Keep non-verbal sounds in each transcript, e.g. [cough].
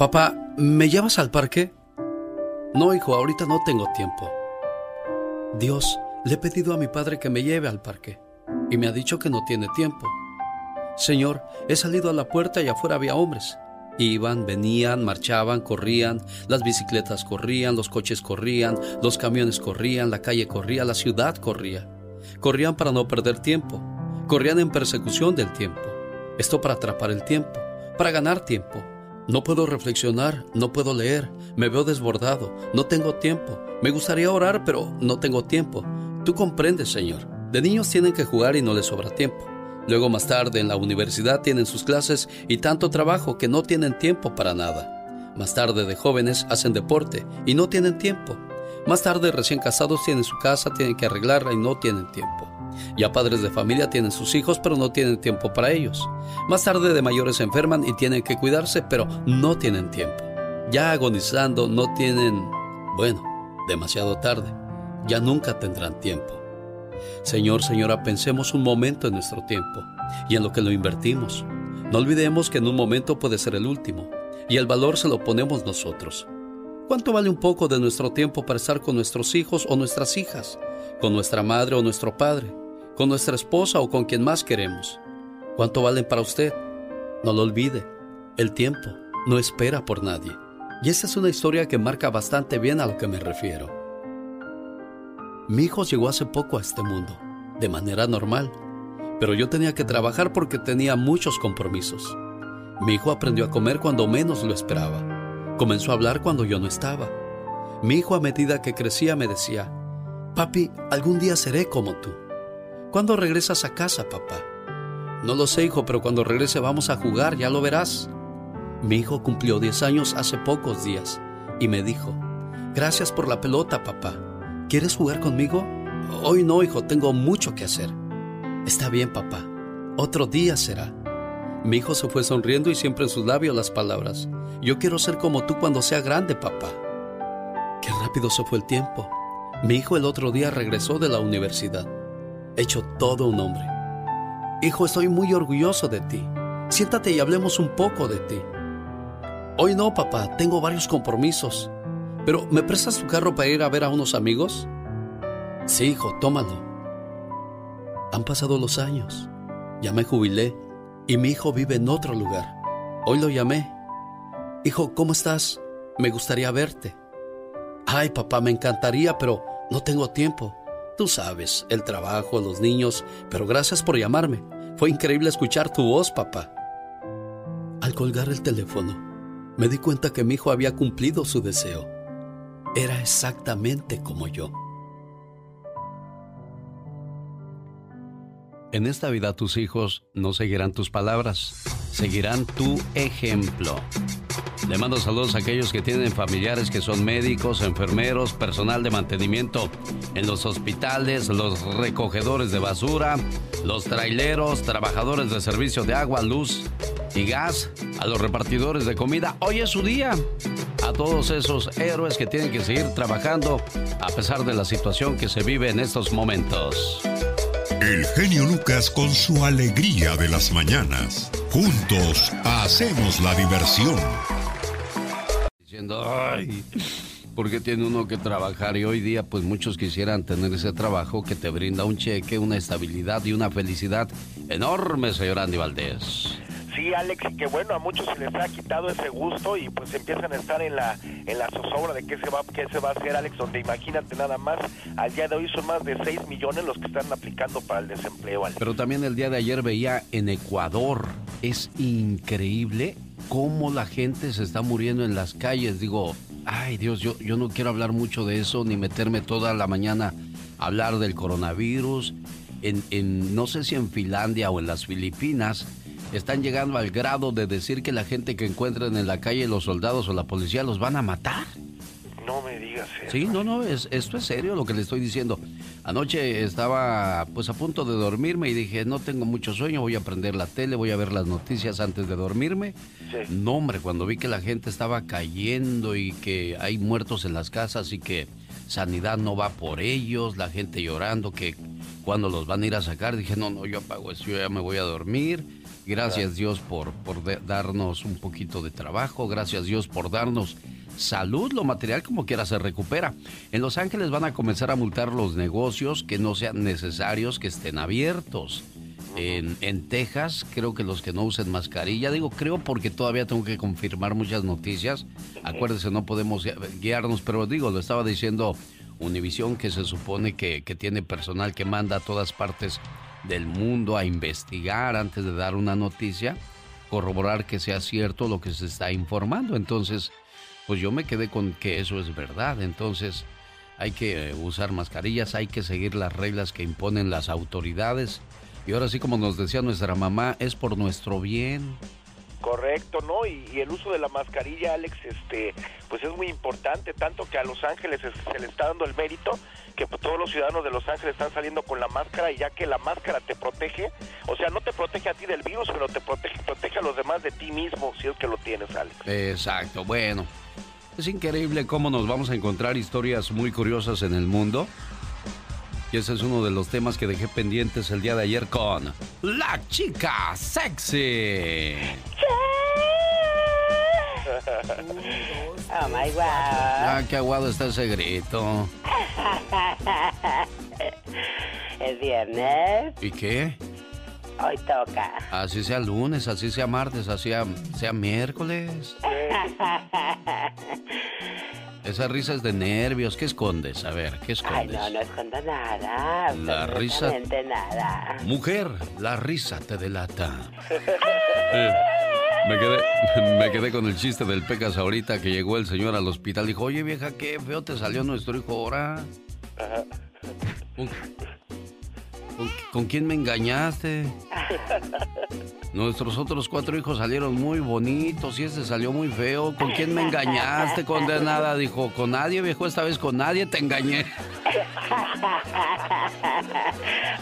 Papá, ¿me llevas al parque? No, hijo, ahorita no tengo tiempo. Dios, le he pedido a mi padre que me lleve al parque y me ha dicho que no tiene tiempo. Señor, he salido a la puerta y afuera había hombres. Iban, venían, marchaban, corrían, las bicicletas corrían, los coches corrían, los camiones corrían, la calle corría, la ciudad corría. Corrían para no perder tiempo, corrían en persecución del tiempo. Esto para atrapar el tiempo, para ganar tiempo. No puedo reflexionar, no puedo leer, me veo desbordado, no tengo tiempo. Me gustaría orar, pero no tengo tiempo. Tú comprendes, Señor. De niños tienen que jugar y no les sobra tiempo. Luego más tarde en la universidad tienen sus clases y tanto trabajo que no tienen tiempo para nada. Más tarde de jóvenes hacen deporte y no tienen tiempo. Más tarde recién casados tienen su casa, tienen que arreglarla y no tienen tiempo. Ya padres de familia tienen sus hijos pero no tienen tiempo para ellos. Más tarde de mayores se enferman y tienen que cuidarse pero no tienen tiempo. Ya agonizando no tienen, bueno, demasiado tarde. Ya nunca tendrán tiempo. Señor, señora, pensemos un momento en nuestro tiempo y en lo que lo invertimos. No olvidemos que en un momento puede ser el último y el valor se lo ponemos nosotros. ¿Cuánto vale un poco de nuestro tiempo para estar con nuestros hijos o nuestras hijas, con nuestra madre o nuestro padre, con nuestra esposa o con quien más queremos? ¿Cuánto valen para usted? No lo olvide, el tiempo no espera por nadie. Y esta es una historia que marca bastante bien a lo que me refiero. Mi hijo llegó hace poco a este mundo, de manera normal, pero yo tenía que trabajar porque tenía muchos compromisos. Mi hijo aprendió a comer cuando menos lo esperaba. Comenzó a hablar cuando yo no estaba. Mi hijo a medida que crecía me decía, Papi, algún día seré como tú. ¿Cuándo regresas a casa, papá? No lo sé, hijo, pero cuando regrese vamos a jugar, ya lo verás. Mi hijo cumplió 10 años hace pocos días y me dijo, Gracias por la pelota, papá. ¿Quieres jugar conmigo? Hoy no, hijo, tengo mucho que hacer. Está bien, papá. Otro día será. Mi hijo se fue sonriendo y siempre en sus labios las palabras. Yo quiero ser como tú cuando sea grande, papá. Qué rápido se fue el tiempo. Mi hijo el otro día regresó de la universidad. Hecho todo un hombre. Hijo, estoy muy orgulloso de ti. Siéntate y hablemos un poco de ti. Hoy no, papá, tengo varios compromisos. Pero, ¿me prestas tu carro para ir a ver a unos amigos? Sí, hijo, tómalo. Han pasado los años. Ya me jubilé y mi hijo vive en otro lugar. Hoy lo llamé. Hijo, ¿cómo estás? Me gustaría verte. Ay, papá, me encantaría, pero no tengo tiempo. Tú sabes, el trabajo, los niños, pero gracias por llamarme. Fue increíble escuchar tu voz, papá. Al colgar el teléfono, me di cuenta que mi hijo había cumplido su deseo era exactamente como yo. En esta vida tus hijos no seguirán tus palabras, seguirán tu ejemplo. Le mando saludos a aquellos que tienen familiares que son médicos, enfermeros, personal de mantenimiento en los hospitales, los recogedores de basura, los traileros, trabajadores de servicio de agua, luz y gas, a los repartidores de comida. Hoy es su día. A todos esos héroes que tienen que seguir trabajando a pesar de la situación que se vive en estos momentos. El genio Lucas con su alegría de las mañanas. Juntos hacemos la diversión. Diciendo, ay, porque tiene uno que trabajar y hoy día pues muchos quisieran tener ese trabajo que te brinda un cheque, una estabilidad y una felicidad enorme, señor Andy Valdés. Sí, Alex, y que bueno, a muchos se les ha quitado ese gusto y pues empiezan a estar en la en la zozobra de qué se va qué se va a hacer, Alex, donde imagínate nada más, al día de hoy son más de 6 millones los que están aplicando para el desempleo. Alex. Pero también el día de ayer veía en Ecuador, es increíble cómo la gente se está muriendo en las calles. Digo, ay Dios, yo, yo no quiero hablar mucho de eso ni meterme toda la mañana a hablar del coronavirus. En, en, no sé si en Finlandia o en las Filipinas, están llegando al grado de decir que la gente que encuentran en la calle, los soldados o la policía, los van a matar. No me digas eso. Sí, no, no, es, esto es serio lo que le estoy diciendo. Anoche estaba pues a punto de dormirme y dije, no tengo mucho sueño, voy a prender la tele, voy a ver las noticias antes de dormirme. Sí. No, hombre, cuando vi que la gente estaba cayendo y que hay muertos en las casas y que sanidad no va por ellos, la gente llorando, que cuándo los van a ir a sacar. Dije, no, no, yo apago eso, yo ya me voy a dormir. Gracias Dios por, por darnos un poquito de trabajo, gracias Dios por darnos salud, lo material como quiera se recupera. En Los Ángeles van a comenzar a multar los negocios que no sean necesarios que estén abiertos. En, en, Texas, creo que los que no usen mascarilla, digo creo porque todavía tengo que confirmar muchas noticias. Acuérdense, no podemos guiarnos, pero digo, lo estaba diciendo Univisión, que se supone que, que tiene personal que manda a todas partes del mundo a investigar antes de dar una noticia, corroborar que sea cierto lo que se está informando. Entonces, pues yo me quedé con que eso es verdad. Entonces, hay que usar mascarillas, hay que seguir las reglas que imponen las autoridades. Y ahora sí, como nos decía nuestra mamá, es por nuestro bien. Correcto, ¿no? Y, el uso de la mascarilla, Alex, este, pues es muy importante, tanto que a Los Ángeles se, le está dando el mérito que pues, todos los ciudadanos de Los Ángeles están saliendo con la máscara y ya que la máscara te protege, o sea, no te protege a ti del virus, pero te protege, protege a los demás de ti mismo, si es que lo tienes, Alex. Exacto, bueno. Es increíble cómo nos vamos a encontrar historias muy curiosas en el mundo. Y ese es uno de los temas que dejé pendientes el día de ayer con La Chica Sexy. [laughs] Oh my God. Ah, qué aguado está ese grito. [laughs] Es viernes. ¿Y qué? Hoy toca. Así sea lunes, así sea martes, así sea, miércoles. [laughs] Esa risa es de nervios. ¿Qué escondes? A ver, ¿qué escondes? Ay, no, no escondo nada. La risa. nada. Mujer, la risa te delata. Eh, me, quedé, [laughs] me quedé con el chiste del Pecas ahorita que llegó el señor al hospital. Dijo, oye vieja, qué feo te salió nuestro hijo ahora. ¿Con, quién me engañaste? [laughs] Nuestros otros cuatro hijos salieron muy bonitos y este salió muy feo. ¿Con quién me engañaste, condenada? Dijo, con nadie, viejo, esta vez con nadie te engañé. [laughs]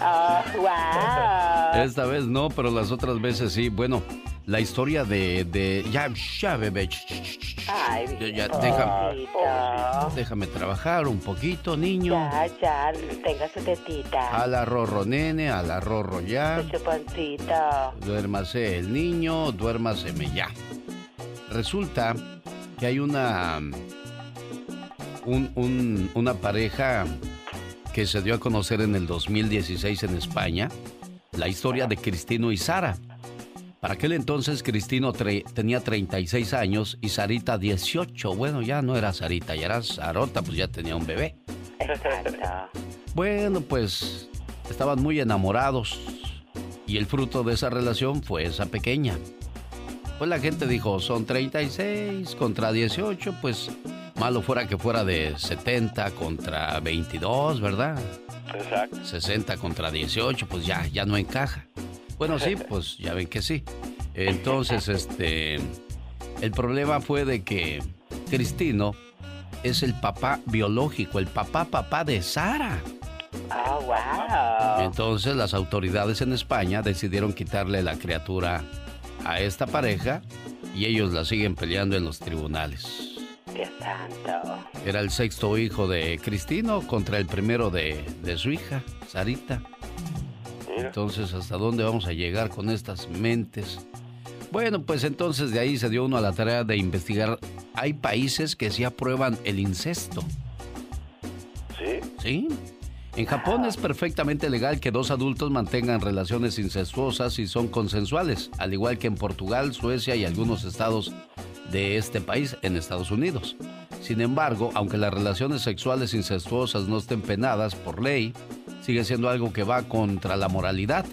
Oh, wow. Esta vez no, pero las otras veces sí. Bueno, la historia de, de ya, ya, bebé. Ay, ya, déjame, déjame trabajar un poquito, niño. Ya, ya, tenga su tetita. A la rorro, nene, a la rorro ya. Su. Duérmase el niño, duérmaseme ya. Resulta que hay una. Un, un, una pareja que se dio a conocer en el 2016 en España. La historia de Cristino y Sara. Para aquel entonces Cristino tenía 36 años y Sarita 18. Bueno, ya no era Sarita, ya era Sarota, pues ya tenía un bebé. Bueno, pues estaban muy enamorados y el fruto de esa relación fue esa pequeña. Pues la gente dijo, son 36 contra 18, pues malo fuera que fuera de 70 contra 22, ¿verdad? Exacto. 60 contra 18, pues ya, ya no encaja. Bueno, sí, pues ya ven que sí. Entonces, este, el problema fue de que Cristino es el papá biológico, el papá papá de Sara. Oh, wow. Entonces las autoridades en España decidieron quitarle la criatura a esta pareja y ellos la siguen peleando en los tribunales. Dios santo. Era el sexto hijo de Cristino contra el primero de, de su hija, Sarita. Entonces, ¿hasta dónde vamos a llegar con estas mentes? Bueno, pues entonces de ahí se dio uno a la tarea de investigar. Hay países que sí aprueban el incesto. ¿Sí? ¿Sí? En Japón es perfectamente legal que dos adultos mantengan relaciones incestuosas y son consensuales, al igual que en Portugal, Suecia y algunos estados de este país en Estados Unidos. Sin embargo, aunque las relaciones sexuales incestuosas no estén penadas por ley, sigue siendo algo que va contra la moralidad.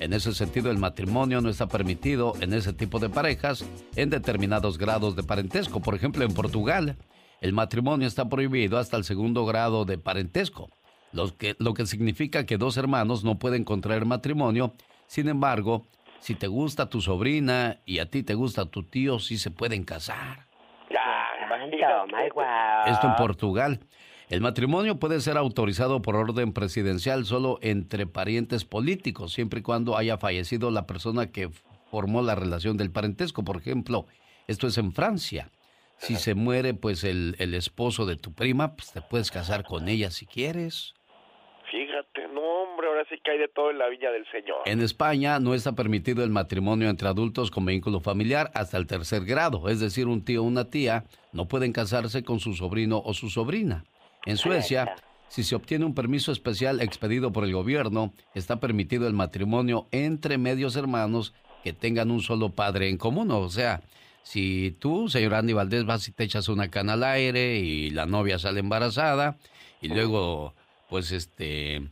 En ese sentido, el matrimonio no está permitido en ese tipo de parejas en determinados grados de parentesco. Por ejemplo, en Portugal, el matrimonio está prohibido hasta el segundo grado de parentesco, lo que, lo que significa que dos hermanos no pueden contraer matrimonio. Sin embargo, si te gusta tu sobrina y a ti te gusta tu tío, sí se pueden casar. Esto en Portugal. El matrimonio puede ser autorizado por orden presidencial solo entre parientes políticos, siempre y cuando haya fallecido la persona que formó la relación del parentesco. Por ejemplo, esto es en Francia. Si se muere pues el, el esposo de tu prima, pues te puedes casar con ella si quieres. Fíjate, no hombre, ahora sí que hay de todo en la viña del Señor. En España no está permitido el matrimonio entre adultos con vínculo familiar hasta el tercer grado, es decir, un tío o una tía no pueden casarse con su sobrino o su sobrina. En Suecia, si se obtiene un permiso especial expedido por el gobierno, está permitido el matrimonio entre medios hermanos que tengan un solo padre en común, o sea, si tú, señor Andy Valdés, vas y te echas una cana al aire y la novia sale embarazada y luego, pues este,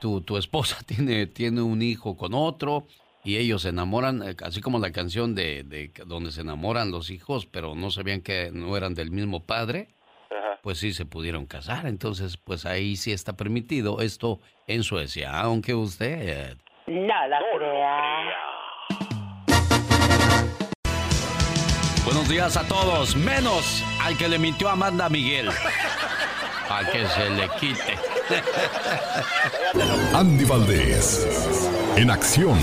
tu, tu esposa [laughs] tiene, tiene un hijo con otro y ellos se enamoran, así como la canción de, de donde se enamoran los hijos, pero no sabían que no eran del mismo padre, pues sí se pudieron casar. Entonces, pues ahí sí está permitido esto en Suecia, aunque usted... no la crea. Buenos días a todos, menos al que le mintió a Amanda Miguel. [laughs] A que se le quite. Andy Valdés, en acción.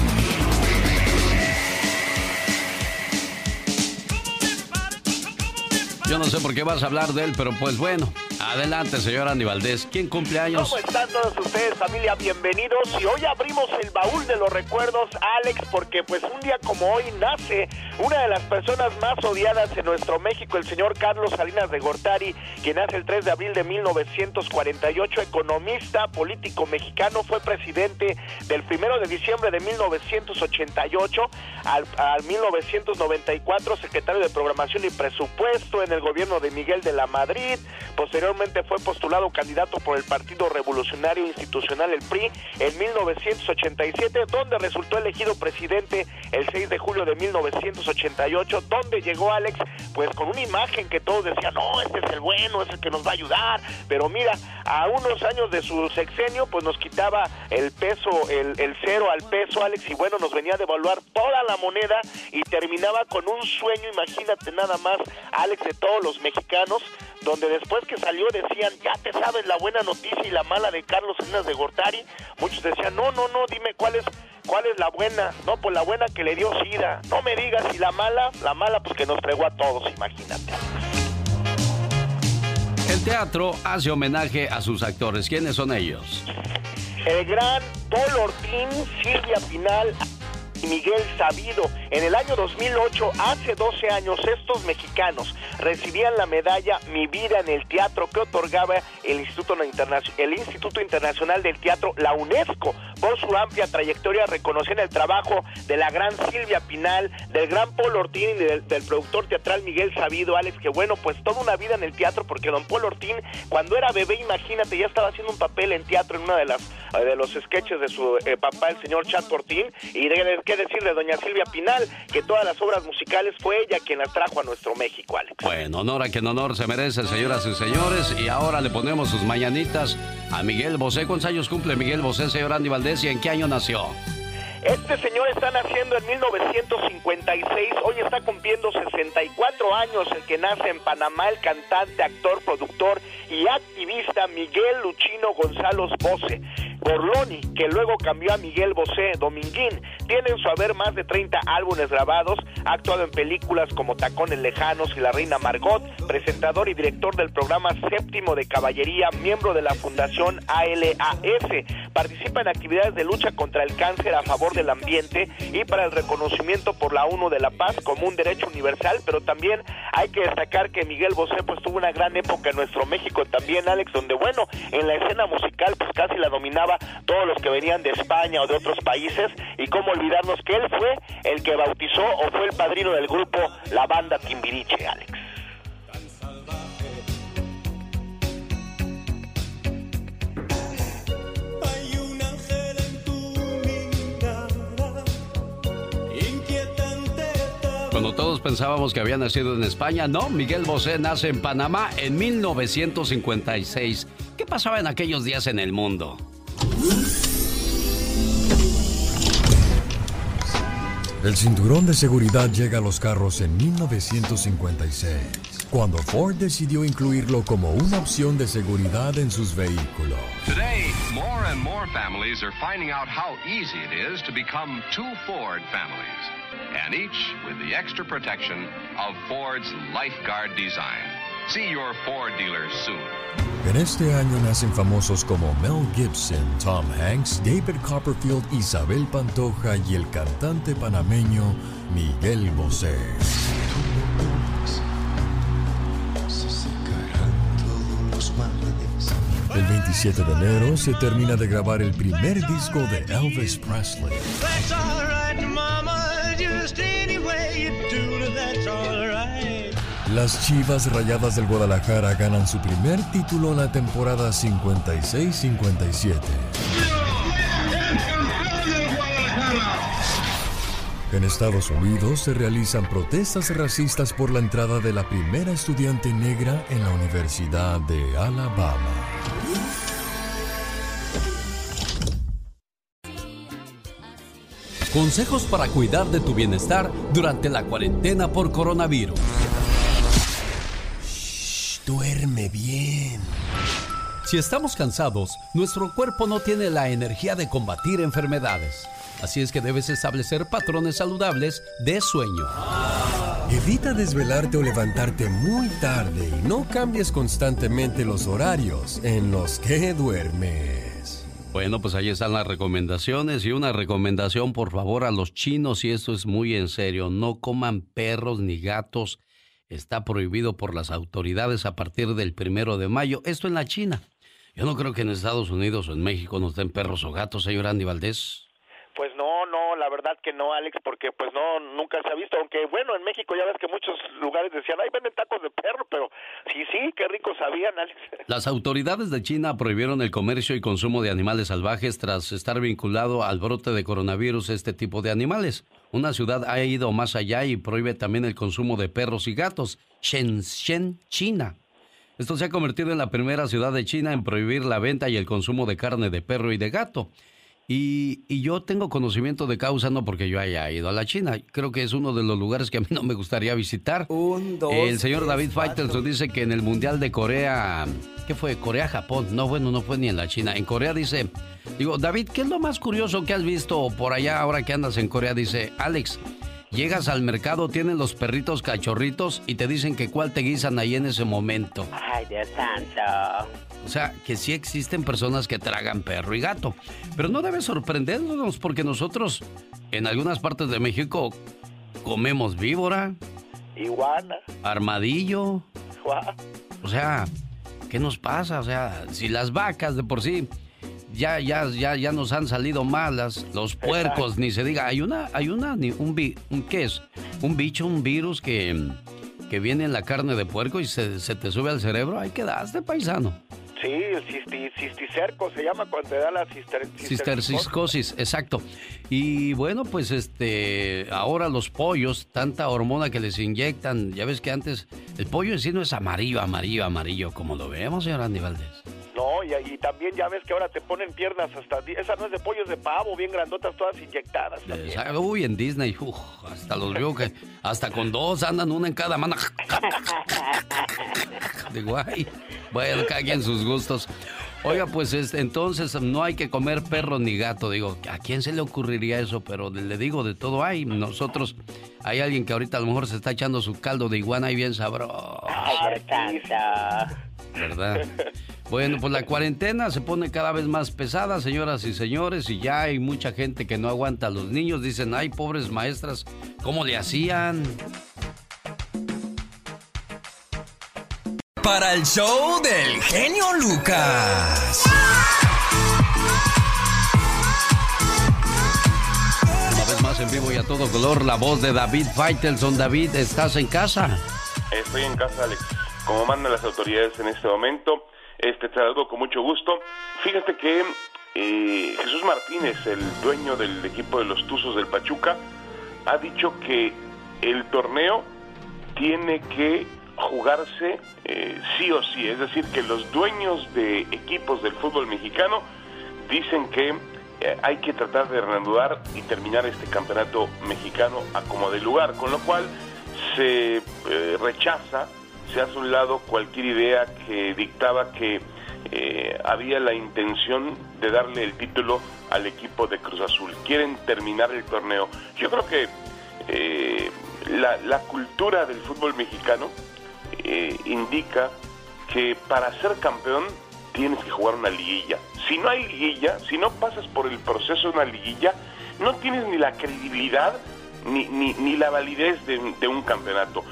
No sé por qué vas a hablar de él, pero pues bueno, Adelante, señor Andy Valdés. ¿Quién cumple años? ¿Cómo están todos ustedes, familia? Bienvenidos. Y hoy abrimos el baúl de los recuerdos, Alex, porque pues un día como hoy nace una de las personas más odiadas en nuestro México, el señor Carlos Salinas de Gortari, quien nace el 3 de abril de 1948, economista, político mexicano, fue presidente del 1 de diciembre de 1988 al, al 1994, secretario de Programación y Presupuesto en el gobierno de Miguel de la Madrid, posteriormente Fue postulado candidato por el Partido Revolucionario Institucional, el PRI, en 1987, donde resultó elegido presidente el 6 de julio de 1988, donde llegó Alex, pues con una imagen que todos decían, no, este es el bueno, es el que nos va a ayudar, pero mira, a unos años de su sexenio, pues nos quitaba el peso, el cero al peso, Alex, y bueno, nos venía a devaluar toda la moneda y terminaba con un sueño, imagínate nada más, Alex, de todos los mexicanos, donde después que salió decían, ya te sabes la buena noticia y la mala de Carlos Salinas de Gortari, muchos decían, no, no, no, dime cuál es, cuál es la buena, no, pues la buena que le dio SIDA, no me digas, y la mala, la mala pues que nos fregó a todos, imagínate. El teatro hace homenaje a sus actores, ¿quiénes son ellos? El gran Paul Ortín, Silvia Pinal, Miguel Sabido. En el año 2008, hace 12 años, estos mexicanos recibían la medalla Mi Vida en el Teatro que otorgaba el Instituto, el Instituto Internacional del Teatro, la UNESCO, por su amplia trayectoria, reconocían el trabajo de la gran Silvia Pinal, del gran Paul Ortín y del, productor teatral Miguel Sabido, Alex, que bueno, pues toda una vida en el teatro, porque don Paul Ortín, cuando era bebé, imagínate, ya estaba haciendo un papel en teatro en una de las de los sketches de su eh, papá, el señor Chad Ortín, y de, qué decir de doña Silvia Pinal, que todas las obras musicales fue ella quien las trajo a nuestro México, Alex. Bueno, honor a quien honor se merece, señoras y señores, y ahora le ponemos sus mañanitas a Miguel Bosé. ¿Cuántos años cumple Miguel Bosé, señor Andy Valdés, y en qué año nació? Este señor está naciendo en 1956, hoy está cumpliendo 64 años, el que nace en Panamá, el cantante, actor, productor y activista Miguel Luchino González Bose. Borloni, que luego cambió a Miguel Bosé Dominguín. Tiene en su haber más de 30 álbumes grabados, ha actuado en películas como Tacones Lejanos y La Reina Margot, presentador y director del programa Séptimo de Caballería, miembro de la Fundación ALAS. Participa en actividades de lucha contra el cáncer a favor del ambiente y para el reconocimiento por la ONU de la Paz como un derecho universal, pero también hay que destacar que Miguel Bosé pues tuvo una gran época en nuestro México también, Alex, donde bueno, en la escena musical pues casi la dominaba todos los que venían de España o de otros países y cómo olvidarnos que él fue el que bautizó o fue el padrino del grupo La Banda Timbiriche, Alex. Cuando todos pensábamos que había nacido en España, no, Miguel Bosé nace en Panamá en 1956. ¿Qué pasaba en aquellos días en el mundo? El cinturón de seguridad llega a los carros en 1956, cuando Ford decidió incluirlo como una opción de seguridad en sus vehículos. Today, more and more families are finding out how easy it is to become two Ford families, and each with the extra protection of Ford's Lifeguard design. See your Ford dealer soon. En este año nacen famosos como Mel Gibson, Tom Hanks, David Copperfield, Isabel Pantoja y el cantante panameño Miguel Bosé. El 27 de enero se termina de grabar el primer disco de Elvis Presley. Las Chivas Rayadas del Guadalajara ganan su primer título en la temporada 56-57. En Estados Unidos se realizan protestas racistas por la entrada de la primera estudiante negra en la Universidad de Alabama. Consejos para cuidar de tu bienestar durante la cuarentena por coronavirus. Duerme bien. Si estamos cansados, nuestro cuerpo no tiene la energía de combatir enfermedades. Así es que debes establecer patrones saludables de sueño. Evita desvelarte o levantarte muy tarde y no cambies constantemente los horarios en los que duermes. Bueno, pues ahí están las recomendaciones y una recomendación por favor a los chinos y esto es muy en serio, no coman perros ni gatos, está prohibido por las autoridades a partir del primero de mayo, esto en la China. Yo no creo que en Estados Unidos o en México nos den perros o gatos, señor Andy Valdés. Pues no, no, la verdad que no, Alex, porque pues no, nunca se ha visto, aunque bueno, en México ya ves que muchos lugares decían, ay, venden tacos de perro, pero sí, sí, qué rico sabían, Alex. [laughs] Las autoridades de China prohibieron el comercio y consumo de animales salvajes tras estar vinculado al brote de coronavirus este tipo de animales. Una ciudad ha ido más allá y prohíbe también el consumo de perros y gatos, Shenzhen, China. Esto se ha convertido en la primera ciudad de China en prohibir la venta y el consumo de carne de perro y de gato. Y, yo tengo conocimiento de causa, no porque yo haya ido a la China. Creo que es uno de los lugares que a mí no me gustaría visitar. el señor David Faitelson dice que en el Mundial de Corea, ¿qué fue? Corea-Japón. No, bueno, no fue ni en la China. En Corea dice, digo, David, ¿qué es lo más curioso que has visto por allá ahora que andas en Corea? Dice, Alex, Llegas al mercado, tienen los perritos cachorritos y te dicen que cuál te guisan ahí en ese momento. Ay, Dios santo. O sea, que sí existen personas que tragan perro y gato. Pero no debe sorprendernos porque nosotros en algunas partes de México comemos víbora. Iguana. Armadillo. O sea, ¿qué nos pasa? O sea, si las vacas de por sí ya, ya, ya, ya nos han salido malas, los puercos, ni se diga. Hay una, hay una, un, un ¿qué es? Un bicho, un virus que, que viene en la carne de puerco y se, se te sube al cerebro. Ahí quedaste, paisano. Sí, el cisticerco se llama cuando te da la cisterciscosis. exacto. Y bueno, pues este, ahora los pollos, tanta hormona que les inyectan, ya ves que antes el pollo en sí no es amarillo, amarillo, amarillo, como lo vemos, señor Andy Valdés. No, y, también ya ves que ahora te ponen piernas hasta... Esa no es de pollos de pavo, bien grandotas, todas inyectadas. Uy, en Disney, hasta los veo que hasta con dos andan una en cada mano. [laughs] Digo, ay, bueno, caguen sus gustos. Oiga, pues entonces no hay que comer perro ni gato. Digo, ¿a quién se le ocurriría eso? Pero le digo, de todo hay. Nosotros, hay alguien que ahorita a lo mejor se está echando su caldo de iguana y bien sabroso. ¿Verdad? Bueno, pues la cuarentena se pone cada vez más pesada, señoras y señores, y ya hay mucha gente que no aguanta a los niños. Dicen, ay, pobres maestras, ¿cómo le hacían? Para el show del genio Lucas. Una vez más en vivo y a todo color, la voz de David Faitelson. David, ¿estás en casa? Estoy en casa, Alex. Como mandan las autoridades en este momento, este, te algo con mucho gusto. Fíjate que eh, Jesús Martínez, el dueño del equipo de los Tuzos del Pachuca, ha dicho que el torneo tiene que jugarse eh, sí o sí, es decir, que los dueños de equipos del fútbol mexicano dicen que eh, hay que tratar de reanudar y terminar este campeonato mexicano a como de lugar, con lo cual se rechaza se hace un lado cualquier idea que dictaba que eh, había la intención de darle el título al equipo de Cruz Azul. Quieren terminar el torneo. Yo creo que eh, la, cultura del fútbol mexicano eh, indica que para ser campeón tienes que jugar una liguilla. Si no hay liguilla, si no pasas por el proceso de una liguilla, no tienes ni la credibilidad ni, ni, la validez de, un campeonato.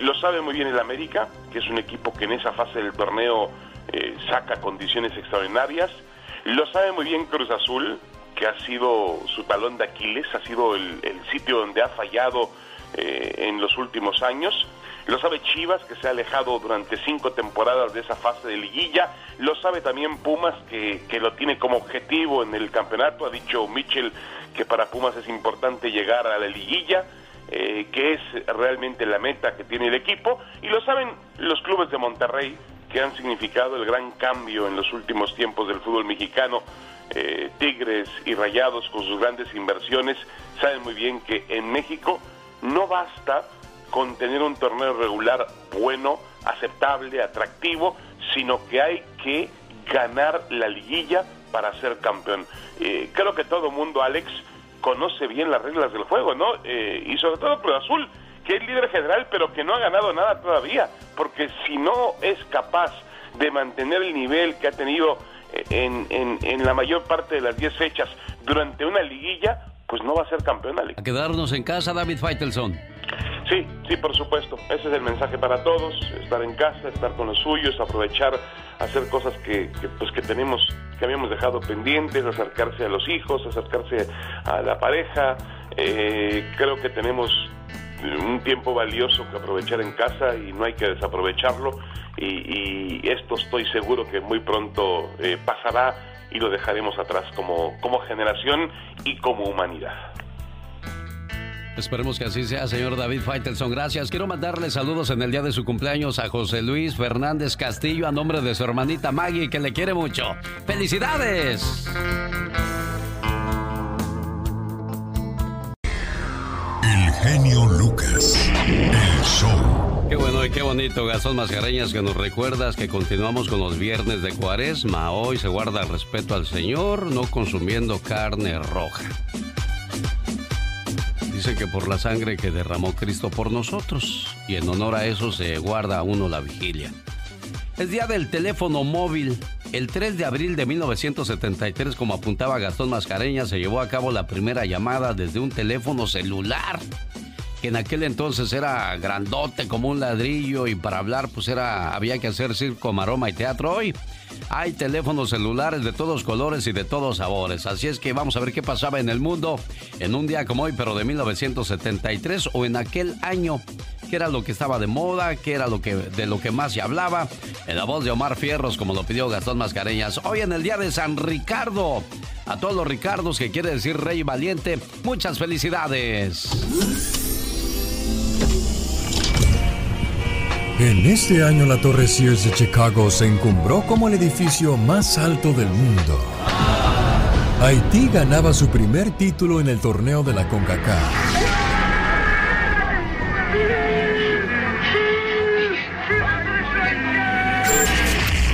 Lo sabe muy bien el América, que es un equipo que en esa fase del torneo eh, saca condiciones extraordinarias. Lo sabe muy bien Cruz Azul, que ha sido su talón de Aquiles, ha sido el, sitio donde ha fallado eh, en los últimos años. Lo sabe Chivas, que se ha alejado durante cinco temporadas de esa fase de liguilla. Lo sabe también Pumas, que, que lo tiene como objetivo en el campeonato. Ha dicho Mitchell que para Pumas es importante llegar a la liguilla. Eh, que es realmente la meta que tiene el equipo, y lo saben los clubes de Monterrey, que han significado el gran cambio en los últimos tiempos del fútbol mexicano. Eh, Tigres y Rayados con sus grandes inversiones saben muy bien que en México no basta con tener un torneo regular bueno, aceptable, atractivo, sino que hay que ganar la liguilla para ser campeón. Eh, creo que todo mundo, Alex, conoce bien las reglas del juego, ¿no? Eh, y sobre todo Cruz Azul, que es líder general, pero que no ha ganado nada todavía, porque si no es capaz de mantener el nivel que ha tenido eh, en, en, la mayor parte de las 10 fechas durante una liguilla, pues no va a ser campeón, Alex. A quedarnos en casa, David Feitelson. Sí, sí, por supuesto. Ese es el mensaje para todos, estar en casa, estar con los suyos, aprovechar, hacer cosas que, pues que tenemos, que habíamos dejado pendientes, acercarse a los hijos, acercarse a la pareja. Eh, creo que tenemos un tiempo valioso que aprovechar en casa y no hay que desaprovecharlo y, esto estoy seguro que muy pronto eh, pasará y lo dejaremos atrás como, como generación y como humanidad. Esperemos que así sea, señor David Faitelson. Gracias. Quiero mandarle saludos en el día de su cumpleaños a José Luis Fernández Castillo a nombre de su hermanita Maggie, que le quiere mucho. ¡Felicidades! El genio Lucas. El show. Qué bueno y qué bonito, Gastón Mascareñas, que nos recuerdas que continuamos con los viernes de cuaresma. Hoy se guarda el respeto al Señor, no consumiendo carne roja dice que por la sangre que derramó Cristo por nosotros, y en honor a eso se guarda uno la vigilia. Es día del teléfono móvil. El 3 de abril de 1973, como apuntaba Gastón Mascareña, se llevó a cabo la primera llamada desde un teléfono celular, que en aquel entonces era grandote como un ladrillo y para hablar pues era había que hacer circo, maroma y teatro. Hoy hay teléfonos celulares de todos colores y de todos sabores. Así es que vamos a ver qué pasaba en el mundo en un día como hoy, pero de 1973 o en aquel año. ¿Qué era lo que estaba de moda? ¿Qué era lo que, de lo que más se hablaba? En la voz de Omar Fierros, como lo pidió Gastón Mascareñas. Hoy en el día de San Ricardo. A todos los Ricardos que quiere decir Rey Valiente, muchas felicidades. En este año la Torre Sears de Chicago se encumbró como el edificio más alto del mundo. Haití ganaba su primer título en el torneo de la CONCACAF.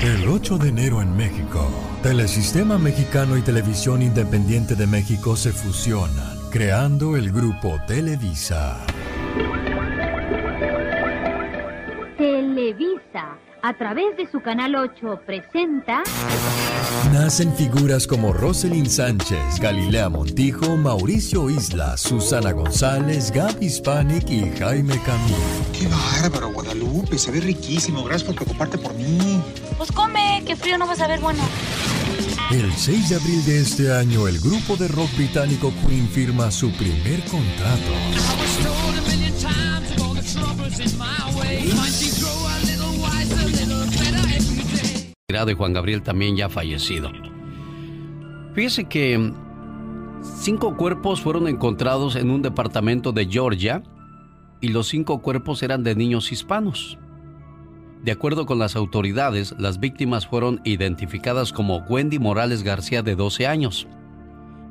El 8 de enero en México, Telesistema Mexicano y Televisión Independiente de México se fusionan, creando el grupo Televisa. Televisa, a través de su canal 8, presenta. Nacen figuras como Roselyn Sánchez, Galilea Montijo, Mauricio Isla, Susana González, Gaby Hispanic y Jaime Camilo. ¡Qué bárbaro, Guadalupe! Se ve riquísimo. Gracias por preocuparte por mí. Pues come, que frío no vas a ver bueno. El 6 de abril de este año, el grupo de rock británico Queen firma su primer contrato. De Juan Gabriel también ya fallecido. Fíjese que cinco cuerpos fueron encontrados en un departamento de Georgia y los cinco cuerpos eran de niños hispanos. De acuerdo con las autoridades, las víctimas fueron identificadas como Wendy Morales García de 12 años,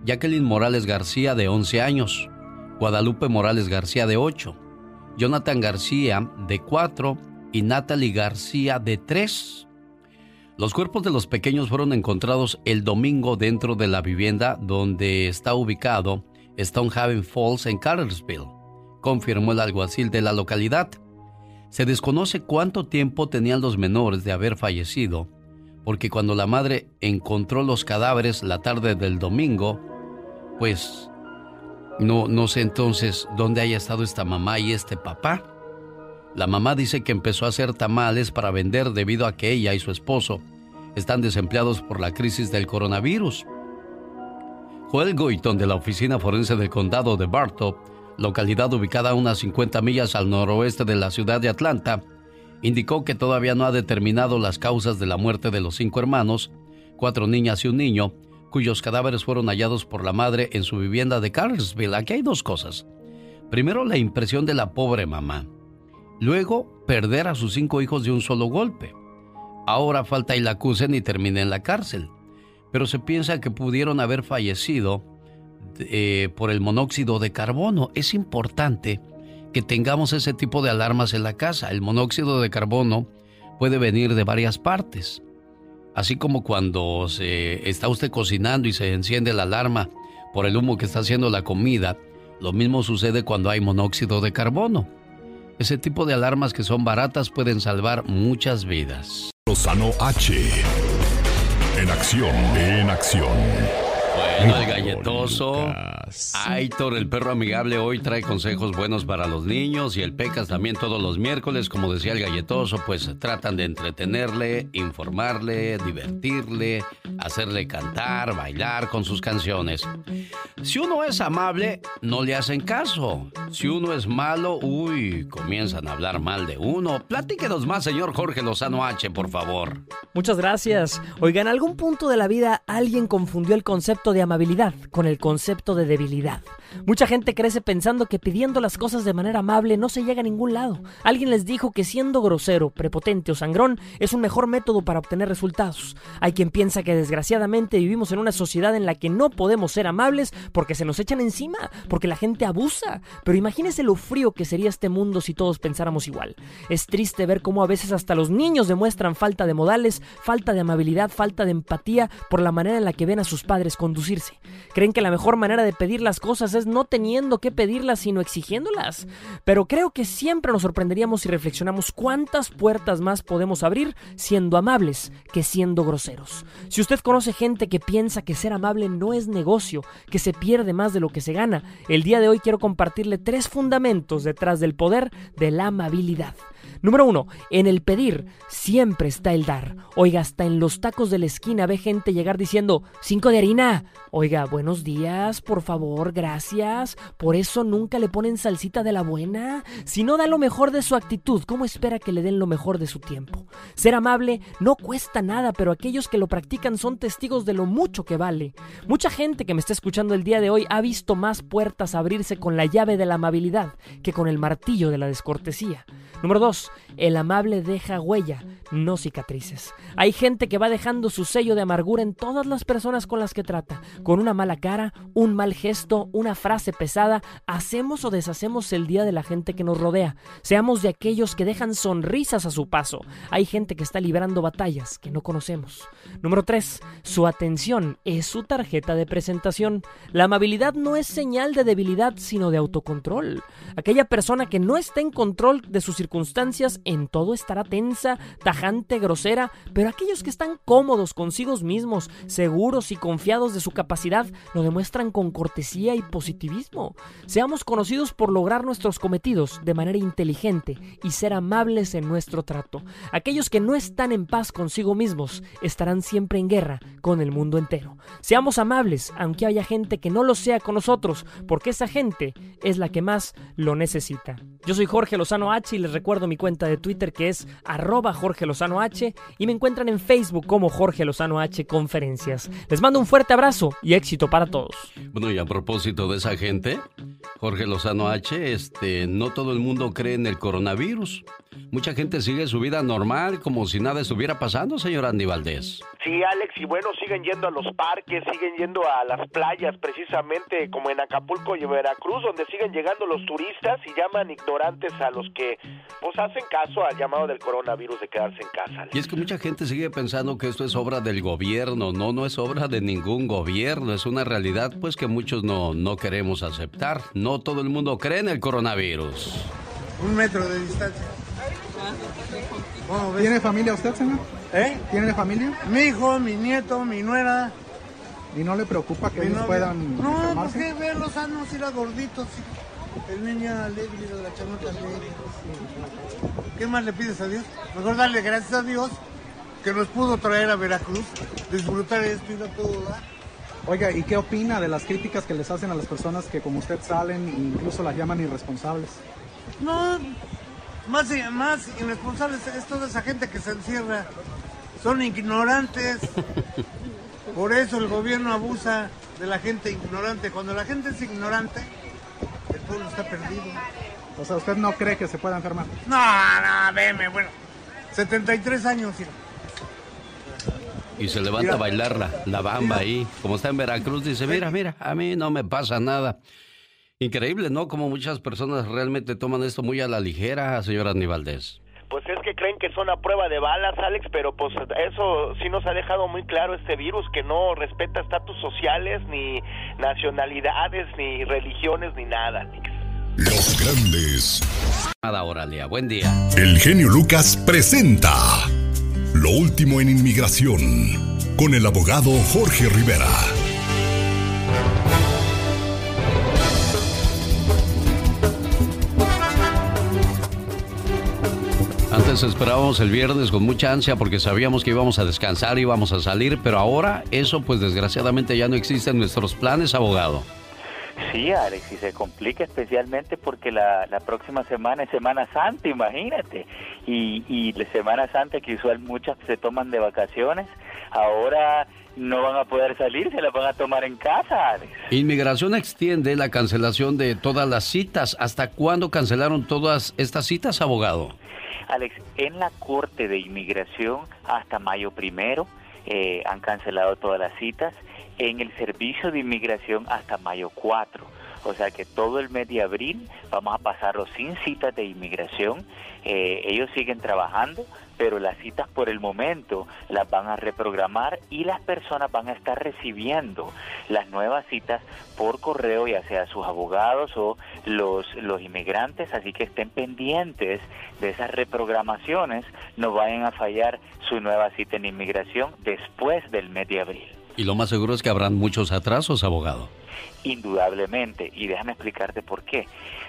Jacqueline Morales García de 11 años, Guadalupe Morales García de 8, Jonathan García de 4 y Natalie García de 3. Los cuerpos de los pequeños fueron encontrados el domingo dentro de la vivienda donde está ubicado Stonehaven Falls en Cartersville, confirmó el alguacil de la localidad. Se desconoce cuánto tiempo tenían los menores de haber fallecido, porque cuando la madre encontró los cadáveres la tarde del domingo, pues no, no sé entonces dónde haya estado esta mamá y este papá. La mamá dice que empezó a hacer tamales para vender debido a que ella y su esposo están desempleados por la crisis del coronavirus. Joel Goiton de la Oficina Forense del Condado de Bartow localidad ubicada a unas 50 millas al noroeste de la ciudad de Atlanta, indicó que todavía no ha determinado las causas de la muerte de los cinco hermanos, cuatro niñas y un niño, cuyos cadáveres fueron hallados por la madre en su vivienda de Carlsville. Aquí hay dos cosas. Primero, la impresión de la pobre mamá. Luego, perder a sus cinco hijos de un solo golpe. Ahora falta y la acusen y termine en la cárcel. Pero se piensa que pudieron haber fallecido eh, por el monóxido de carbono. Es importante que tengamos ese tipo de alarmas en la casa. El monóxido de carbono puede venir de varias partes. Así como cuando se está usted cocinando y se enciende la alarma por el humo que está haciendo la comida, lo mismo sucede cuando hay monóxido de carbono. Ese tipo de alarmas que son baratas pueden salvar muchas vidas. Lozano H. En acción, en acción. Bueno, el galletoso. Aitor, el perro amigable, hoy trae consejos buenos para los niños y el Pecas también todos los miércoles, como decía el galletoso, pues tratan de entretenerle, informarle, divertirle, hacerle cantar, bailar con sus canciones. Si uno es amable, no le hacen caso. Si uno es malo, uy, comienzan a hablar mal de uno. Platíquenos más, señor Jorge Lozano H, por favor. Muchas gracias. Oigan, en algún punto de la vida alguien confundió el concepto de amabilidad con el concepto de debilidad. Mucha gente crece pensando que pidiendo las cosas de manera amable no se llega a ningún lado. Alguien les dijo que siendo grosero, prepotente o sangrón es un mejor método para obtener resultados. Hay quien piensa que desgraciadamente vivimos en una sociedad en la que no podemos ser amables porque se nos echan encima, porque la gente abusa. Pero imagínese lo frío que sería este mundo si todos pensáramos igual. Es triste ver cómo a veces hasta los niños demuestran falta de modales, falta de amabilidad, falta de empatía por la manera en la que ven a sus padres conducirse. Creen que la mejor manera de pedir las cosas es no teniendo que pedirlas, sino exigiéndolas. Pero creo que siempre nos sorprenderíamos si reflexionamos cuántas puertas más podemos abrir siendo amables que siendo groseros. Si usted conoce gente que piensa que ser amable no es negocio, que se pierde más de lo que se gana, el día de hoy quiero compartirle tres fundamentos detrás del poder de la amabilidad. Número uno, en el pedir siempre está el dar. Oiga, hasta en los tacos de la esquina ve gente llegar diciendo, cinco de harina. Oiga, buenos días, por favor, gracias. Por eso nunca le ponen salsita de la buena. Si no da lo mejor de su actitud, ¿cómo espera que le den lo mejor de su tiempo? Ser amable no cuesta nada, pero aquellos que lo practican son testigos de lo mucho que vale. Mucha gente que me está escuchando el día de hoy ha visto más puertas abrirse con la llave de la amabilidad que con el martillo de la descortesía. Número 2. El amable deja huella, no cicatrices. Hay gente que va dejando su sello de amargura en todas las personas con las que trata. Con una mala cara, un mal gesto, una frase pesada, hacemos o deshacemos el día de la gente que nos rodea. Seamos de aquellos que dejan sonrisas a su paso. Hay gente que está librando batallas que no conocemos. Número 3. Su atención es su tarjeta de presentación. La amabilidad no es señal de debilidad, sino de autocontrol. Aquella persona que no está en control de sus circunstancias en todo estará tensa, tajante, grosera, pero aquellos que están cómodos consigo mismos, seguros y confiados de su capacidad, lo demuestran con cortesía y positivismo. Seamos conocidos por lograr nuestros cometidos de manera inteligente y ser amables en nuestro trato. Aquellos que no están en paz consigo mismos estarán siempre en guerra con el mundo entero. Seamos amables, aunque haya gente que no lo sea con nosotros, porque esa gente es la que más lo necesita. Yo soy Jorge Lozano H y les recuerdo mi cuenta de Twitter que es arroba Jorge Lozano H y me encuentran en Facebook como Jorge Lozano H Conferencias. Les mando un fuerte abrazo y éxito para todos. Bueno, y a propósito de esa gente, Jorge Lozano H, este, no todo el mundo cree en el coronavirus. Mucha gente sigue su vida normal como si nada estuviera pasando, señor Andy Valdés. Sí, Alex, y bueno, siguen yendo a los parques, siguen yendo a las playas, precisamente como en Acapulco y Veracruz, donde siguen llegando los turistas y llaman ignorantes a los que pues hacen caso al llamado del coronavirus de quedarse en casa. Y es que mucha gente sigue pensando que esto es obra del gobierno, no, no es obra de ningún gobierno, es una realidad pues que muchos no, no queremos aceptar. No todo el mundo cree en el coronavirus. Un metro de distancia. ¿Tiene familia usted, señor? ¿Eh? ¿Tiene familia? Mi hijo, mi nieto, mi nuera. ¿Y no le preocupa que mi ellos novia. puedan No, ¿por enfermarse? qué verlos sanos y la gorditos? El niño alegre, la chamota alegre. ¿Qué más le pides a Dios? Mejor darle gracias a Dios que nos pudo traer a Veracruz, disfrutar esto y no pudo dar. Oiga, ¿y qué opina de las críticas que les hacen a las personas que como usted salen e incluso las llaman irresponsables? No, más, más irresponsables es toda esa gente que se encierra. Son ignorantes. [laughs] Por eso el gobierno abusa de la gente ignorante. Cuando la gente es ignorante, el pueblo está perdido. O sea, ¿usted no cree que se pueda enfermar? No, no, veme, bueno. 73 años, mira. Y se levanta a bailar la, la bamba ahí. Como está en Veracruz, dice, mira, mira, a mí no me pasa nada. Increíble, ¿no? Como muchas personas realmente toman esto muy a la ligera, señora Aníbaldez. Pues es que creen que son a prueba de balas, Alex, pero pues eso sí nos ha dejado muy claro este virus, que no respeta estatus sociales, ni nacionalidades, ni religiones, ni nada, Alex. Los grandes. Nada, Oralia, buen día. El genio Lucas presenta Lo último en inmigración con el abogado Jorge Rivera. Antes esperábamos el viernes con mucha ansia porque sabíamos que íbamos a descansar, íbamos a salir, pero ahora eso pues desgraciadamente ya no existe en nuestros planes, abogado. Sí, Alex, y se complica especialmente porque la, la próxima semana es Semana Santa, imagínate. Y, y la Semana Santa que usual muchas se toman de vacaciones, ahora no van a poder salir, se las van a tomar en casa, Alex. Inmigración extiende la cancelación de todas las citas. ¿Hasta cuándo cancelaron todas estas citas, abogado? Alex, en la Corte de Inmigración hasta mayo primero eh, han cancelado todas las citas. En el Servicio de Inmigración hasta mayo 4. O sea que todo el mes de abril vamos a pasarlo sin citas de inmigración. Eh, ellos siguen trabajando, pero las citas por el momento las van a reprogramar y las personas van a estar recibiendo las nuevas citas por correo, ya sea sus abogados o los, los inmigrantes. Así que estén pendientes de esas reprogramaciones, no vayan a fallar su nueva cita en inmigración después del mes de abril. Y lo más seguro es que habrán muchos atrasos, abogado. Indudablemente, y déjame explicarte por qué.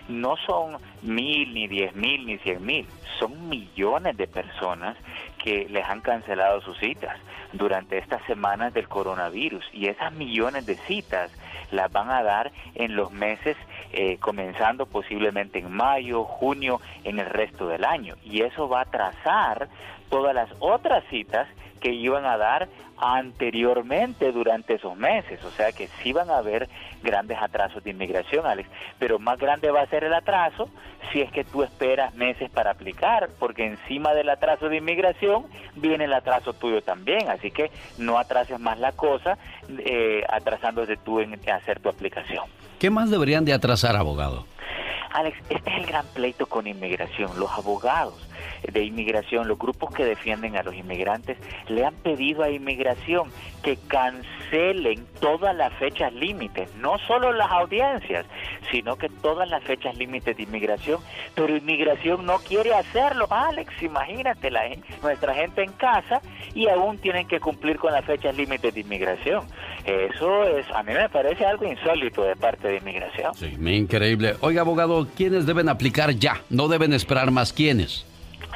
No son mil, ni diez mil, ni cien mil, son millones de personas que les han cancelado sus citas durante estas semanas del coronavirus. Y esas millones de citas las van a dar en los meses eh, comenzando posiblemente en mayo, junio, en el resto del año. Y eso va a atrasar todas las otras citas que iban a dar anteriormente durante esos meses. O sea que sí van a haber grandes atrasos de inmigración, Alex. Pero más grande va a ser el atraso si es que tú esperas meses para aplicar, porque encima del atraso de inmigración viene el atraso tuyo también. Así que no atrases más la cosa eh, atrasándose tú en hacer tu aplicación. ¿Qué más deberían de atrasar, abogado? Alex, este es el gran pleito con inmigración. Los abogados de inmigración, los grupos que defienden a los inmigrantes, le han pedido a inmigración que cancelen todas las fechas límites, no solo las audiencias, sino que todas las fechas límites de inmigración, pero inmigración no quiere hacerlo, Alex, imagínate, la, nuestra gente en casa y aún tienen que cumplir con las fechas límites de inmigración. Eso es, a mí me parece algo insólito de parte de inmigración. Sí, increíble. Oiga, abogado, ¿quiénes deben aplicar ya? No deben esperar más. ¿Quiénes?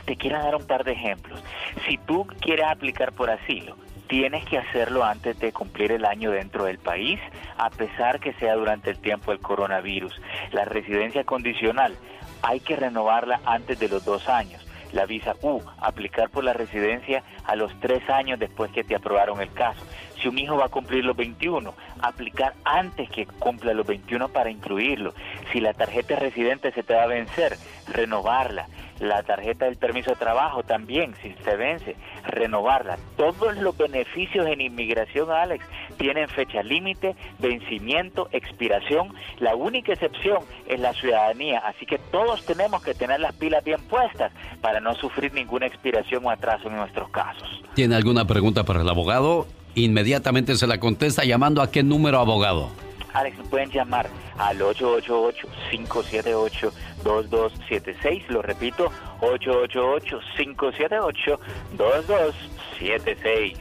Te quiero dar un par de ejemplos. Si tú quieres aplicar por asilo, tienes que hacerlo antes de cumplir el año dentro del país, a pesar que sea durante el tiempo del coronavirus. La residencia condicional hay que renovarla antes de los dos años. La visa U, aplicar por la residencia a los tres años después que te aprobaron el caso. Si un hijo va a cumplir los 21, aplicar antes que cumpla los 21 para incluirlo. Si la tarjeta de residente se te va a vencer, renovarla. La tarjeta del permiso de trabajo también, si se vence, renovarla. Todos los beneficios en inmigración, Alex, tienen fecha límite, vencimiento, expiración. La única excepción es la ciudadanía. Así que todos tenemos que tener las pilas bien puestas para no sufrir ninguna expiración o atraso en nuestros casos. ¿Tiene alguna pregunta para el abogado? Inmediatamente se la contesta llamando a qué número abogado. Alex, pueden llamar al 888-578-2276. Lo repito, 888-578-2276.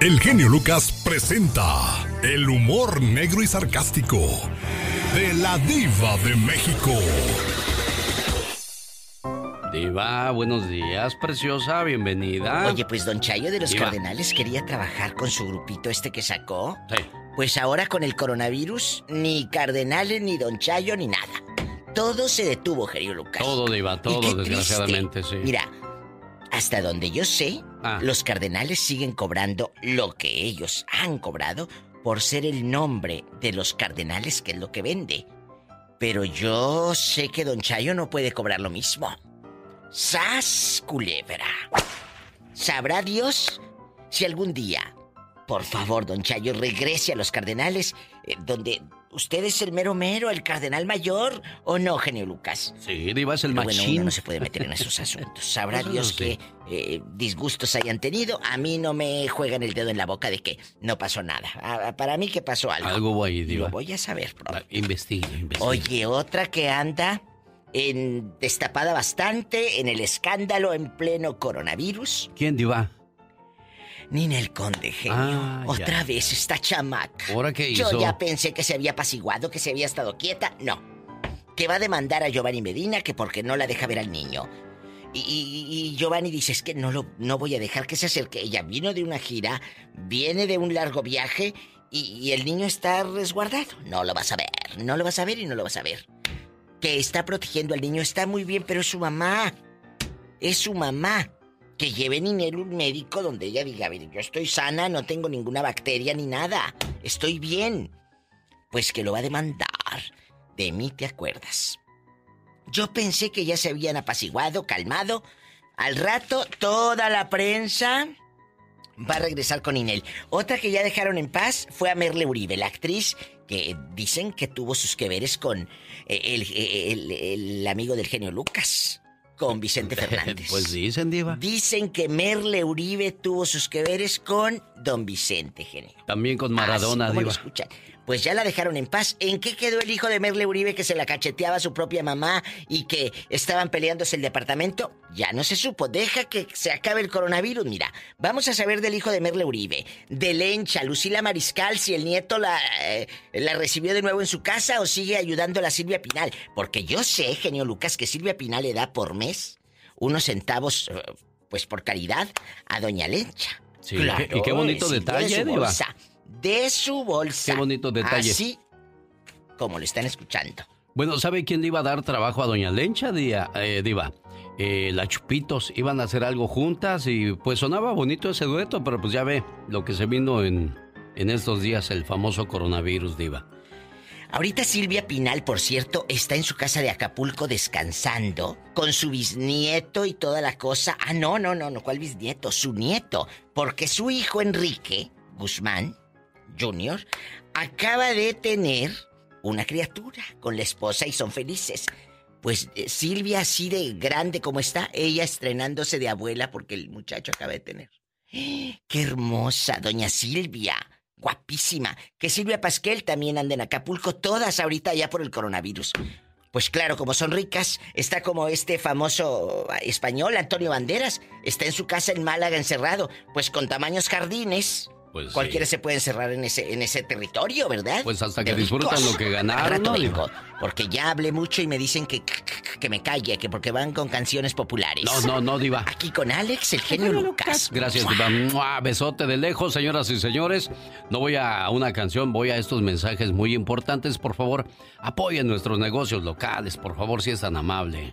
El genio Lucas presenta el humor negro y sarcástico de la diva de México. Diva, buenos días, preciosa, bienvenida. Oye, pues don Chayo de los Cardenales quería trabajar con su grupito este que sacó. Sí. Pues ahora con el coronavirus, ni Cardenales, ni don Chayo, ni nada. Todo se detuvo, genio Lucas. Todo, Diva, todo, desgraciadamente, sí. Mira, hasta donde yo sé, Ah. los Cardenales siguen cobrando lo que ellos han cobrado por ser el nombre de los Cardenales, que es lo que vende. Pero yo sé que Don Chayo no puede cobrar lo mismo. ¡Sas, culebra! ¿Sabrá Dios si algún día, por favor, Don Chayo, regrese a los Cardenales, eh, donde usted es el mero mero, el Cardenal Mayor, o no, genio Lucas? Sí, Diva es el Pero bueno, machín. uno no se puede meter en esos asuntos. Sabrá Eso Dios sí. que eh, disgustos hayan tenido. A mí no me juegan el dedo en la boca de que no pasó nada. Para mí que pasó algo. Algo ahí, Diva. Lo voy a saber, bro. Investigue, investigue. Oye, otra que anda en destapada bastante en el escándalo en pleno coronavirus. ¿Quién, Diva? Ninel Conde, genio. Ah, ya. Otra vez esta chamaca. ¿Ahora qué Yo hizo? ya pensé que se había apaciguado, que se había estado quieta. No. Que va a demandar a Giovanni Medina que porque no la deja ver al niño. Y, y- y Giovanni dice, es que no, lo, no voy a dejar que se acerque. Ella vino de una gira, viene de un largo viaje y, y el niño está resguardado. No lo vas a ver, no lo vas a ver y no lo vas a ver. Que está protegiendo al niño está muy bien, pero es su mamá. Es su mamá. Que lleve Ninel un médico donde ella diga, mire, yo estoy sana, no tengo ninguna bacteria ni nada. Estoy bien. Pues que lo va a demandar. De mí te acuerdas. Yo pensé que ya se habían apaciguado, calmado. Al rato, toda la prensa va a regresar con Inel. Otra que ya dejaron en paz fue a Merle Uribe, la actriz dicen que tuvo sus que veres con eh, el, el- el amigo del genio Lucas, con Vicente [laughs] Fernández. pues dicen, Diva. Dicen que Merle Uribe tuvo sus que veres con don Vicente, genio. También con Maradona, Así como lo Diva. escuchan. Pues ya la dejaron en paz. ¿En qué quedó el hijo de Merle Uribe que se la cacheteaba a su propia mamá y que estaban peleándose el departamento? Ya no se supo. Deja que se acabe el coronavirus. Mira, vamos a saber del hijo de Merle Uribe, de Lencha, Lucila Mariscal, si el nieto la, eh, la recibió de nuevo en su casa o sigue ayudando a la Silvia Pinal. Porque yo sé, genio Lucas, que Silvia Pinal le da por mes unos centavos, eh, pues por caridad, a Doña Lencha. Sí, y qué bonito detalle, de Diva. bolsa. De su bolsa. Qué bonito detalle. Así como lo están escuchando. Bueno, ¿sabe quién le iba a dar trabajo a Doña Lencha, eh, Diva? Eh, la Chupitos iban a hacer algo juntas y pues sonaba bonito ese dueto, pero pues ya ve lo que se vino en, en estos días, el famoso coronavirus, Diva. Ahorita Silvia Pinal, por cierto, está en su casa de Acapulco descansando con su bisnieto y toda la cosa. Ah, no, no, no, no, ¿cuál bisnieto? Su nieto. Porque su hijo Enrique Guzmán Jr. acaba de tener una criatura con la esposa y son felices. Pues eh, Silvia, así de grande como está, ella estrenándose de abuela porque el muchacho acaba de tener. [gasps] ¡Qué hermosa, doña Silvia! Guapísima. Que Silvia Pasquel también anda en Acapulco, todas ahorita ya por el coronavirus. Pues claro, como son ricas, está como este famoso español, Antonio Banderas, está en su casa en Málaga encerrado, pues con tamaños jardines. Pues sí. Cualquiera se puede encerrar en ese, en ese territorio, ¿verdad? Pues hasta que De disfrutan ricos. lo que ganaron, rato ¿no, vengo, porque ya hablé mucho y me dicen que, que me calle, que porque van con canciones populares. No, no, no, Diva. Aquí con Alex, el genio Lucas. Gracias, Diva. ¡Mua! Besote de lejos, señoras y señores. No voy a una canción, voy a estos mensajes muy importantes. Por favor, apoyen nuestros negocios locales, por favor, si es tan amable.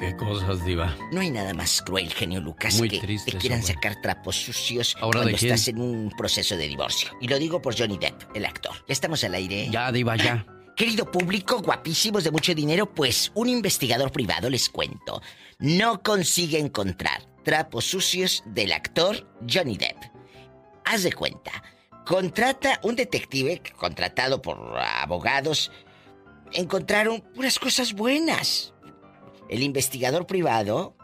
Qué cosas, Diva. No hay nada más cruel, genio Lucas, Muy que triste te quieran sacar trapos sucios ¿Ahora de cuando estás en un proceso de divorcio. Y lo digo por Johnny Depp, el actor. Ya estamos al aire. Ya, Diva, ya. [clears throat] Querido público, guapísimos de mucho dinero, pues un investigador privado, les cuento, no consigue encontrar trapos sucios del actor Johnny Depp. Haz de cuenta, contrata un detective contratado por abogados, encontraron puras cosas buenas. El investigador privado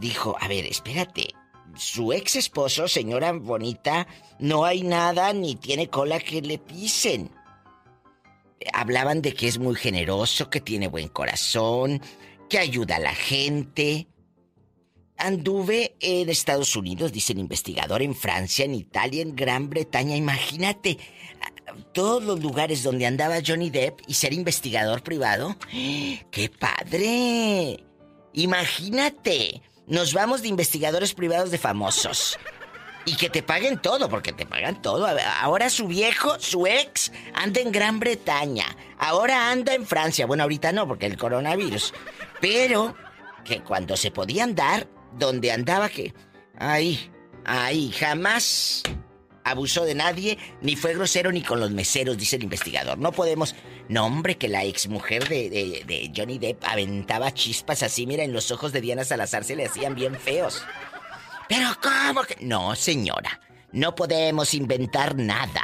dijo, a ver, espérate, su ex esposo, señora bonita, no hay nada ni tiene cola que le pisen hablaban de que es muy generoso, que tiene buen corazón, que ayuda a la gente. Anduve en Estados Unidos, dice el investigador, en Francia, en Italia, en Gran Bretaña. Imagínate todos los lugares donde andaba Johnny Depp y ser investigador privado. ¡Qué padre! Imagínate, nos vamos de investigadores privados de famosos. Y que te paguen todo, porque te pagan todo. Ahora su viejo, su ex, anda en Gran Bretaña. Ahora anda en Francia. Bueno, ahorita no, porque el coronavirus. Pero que cuando se podía andar, donde andaba que... Ahí, ahí, jamás abusó de nadie, ni fue grosero ni con los meseros, dice el investigador. No podemos... No, hombre, que la exmujer de, de, de Johnny Depp aventaba chispas así, mira, en los ojos de Diana Salazar se le hacían bien feos. Pero ¿cómo que...? No, señora. No podemos inventar nada.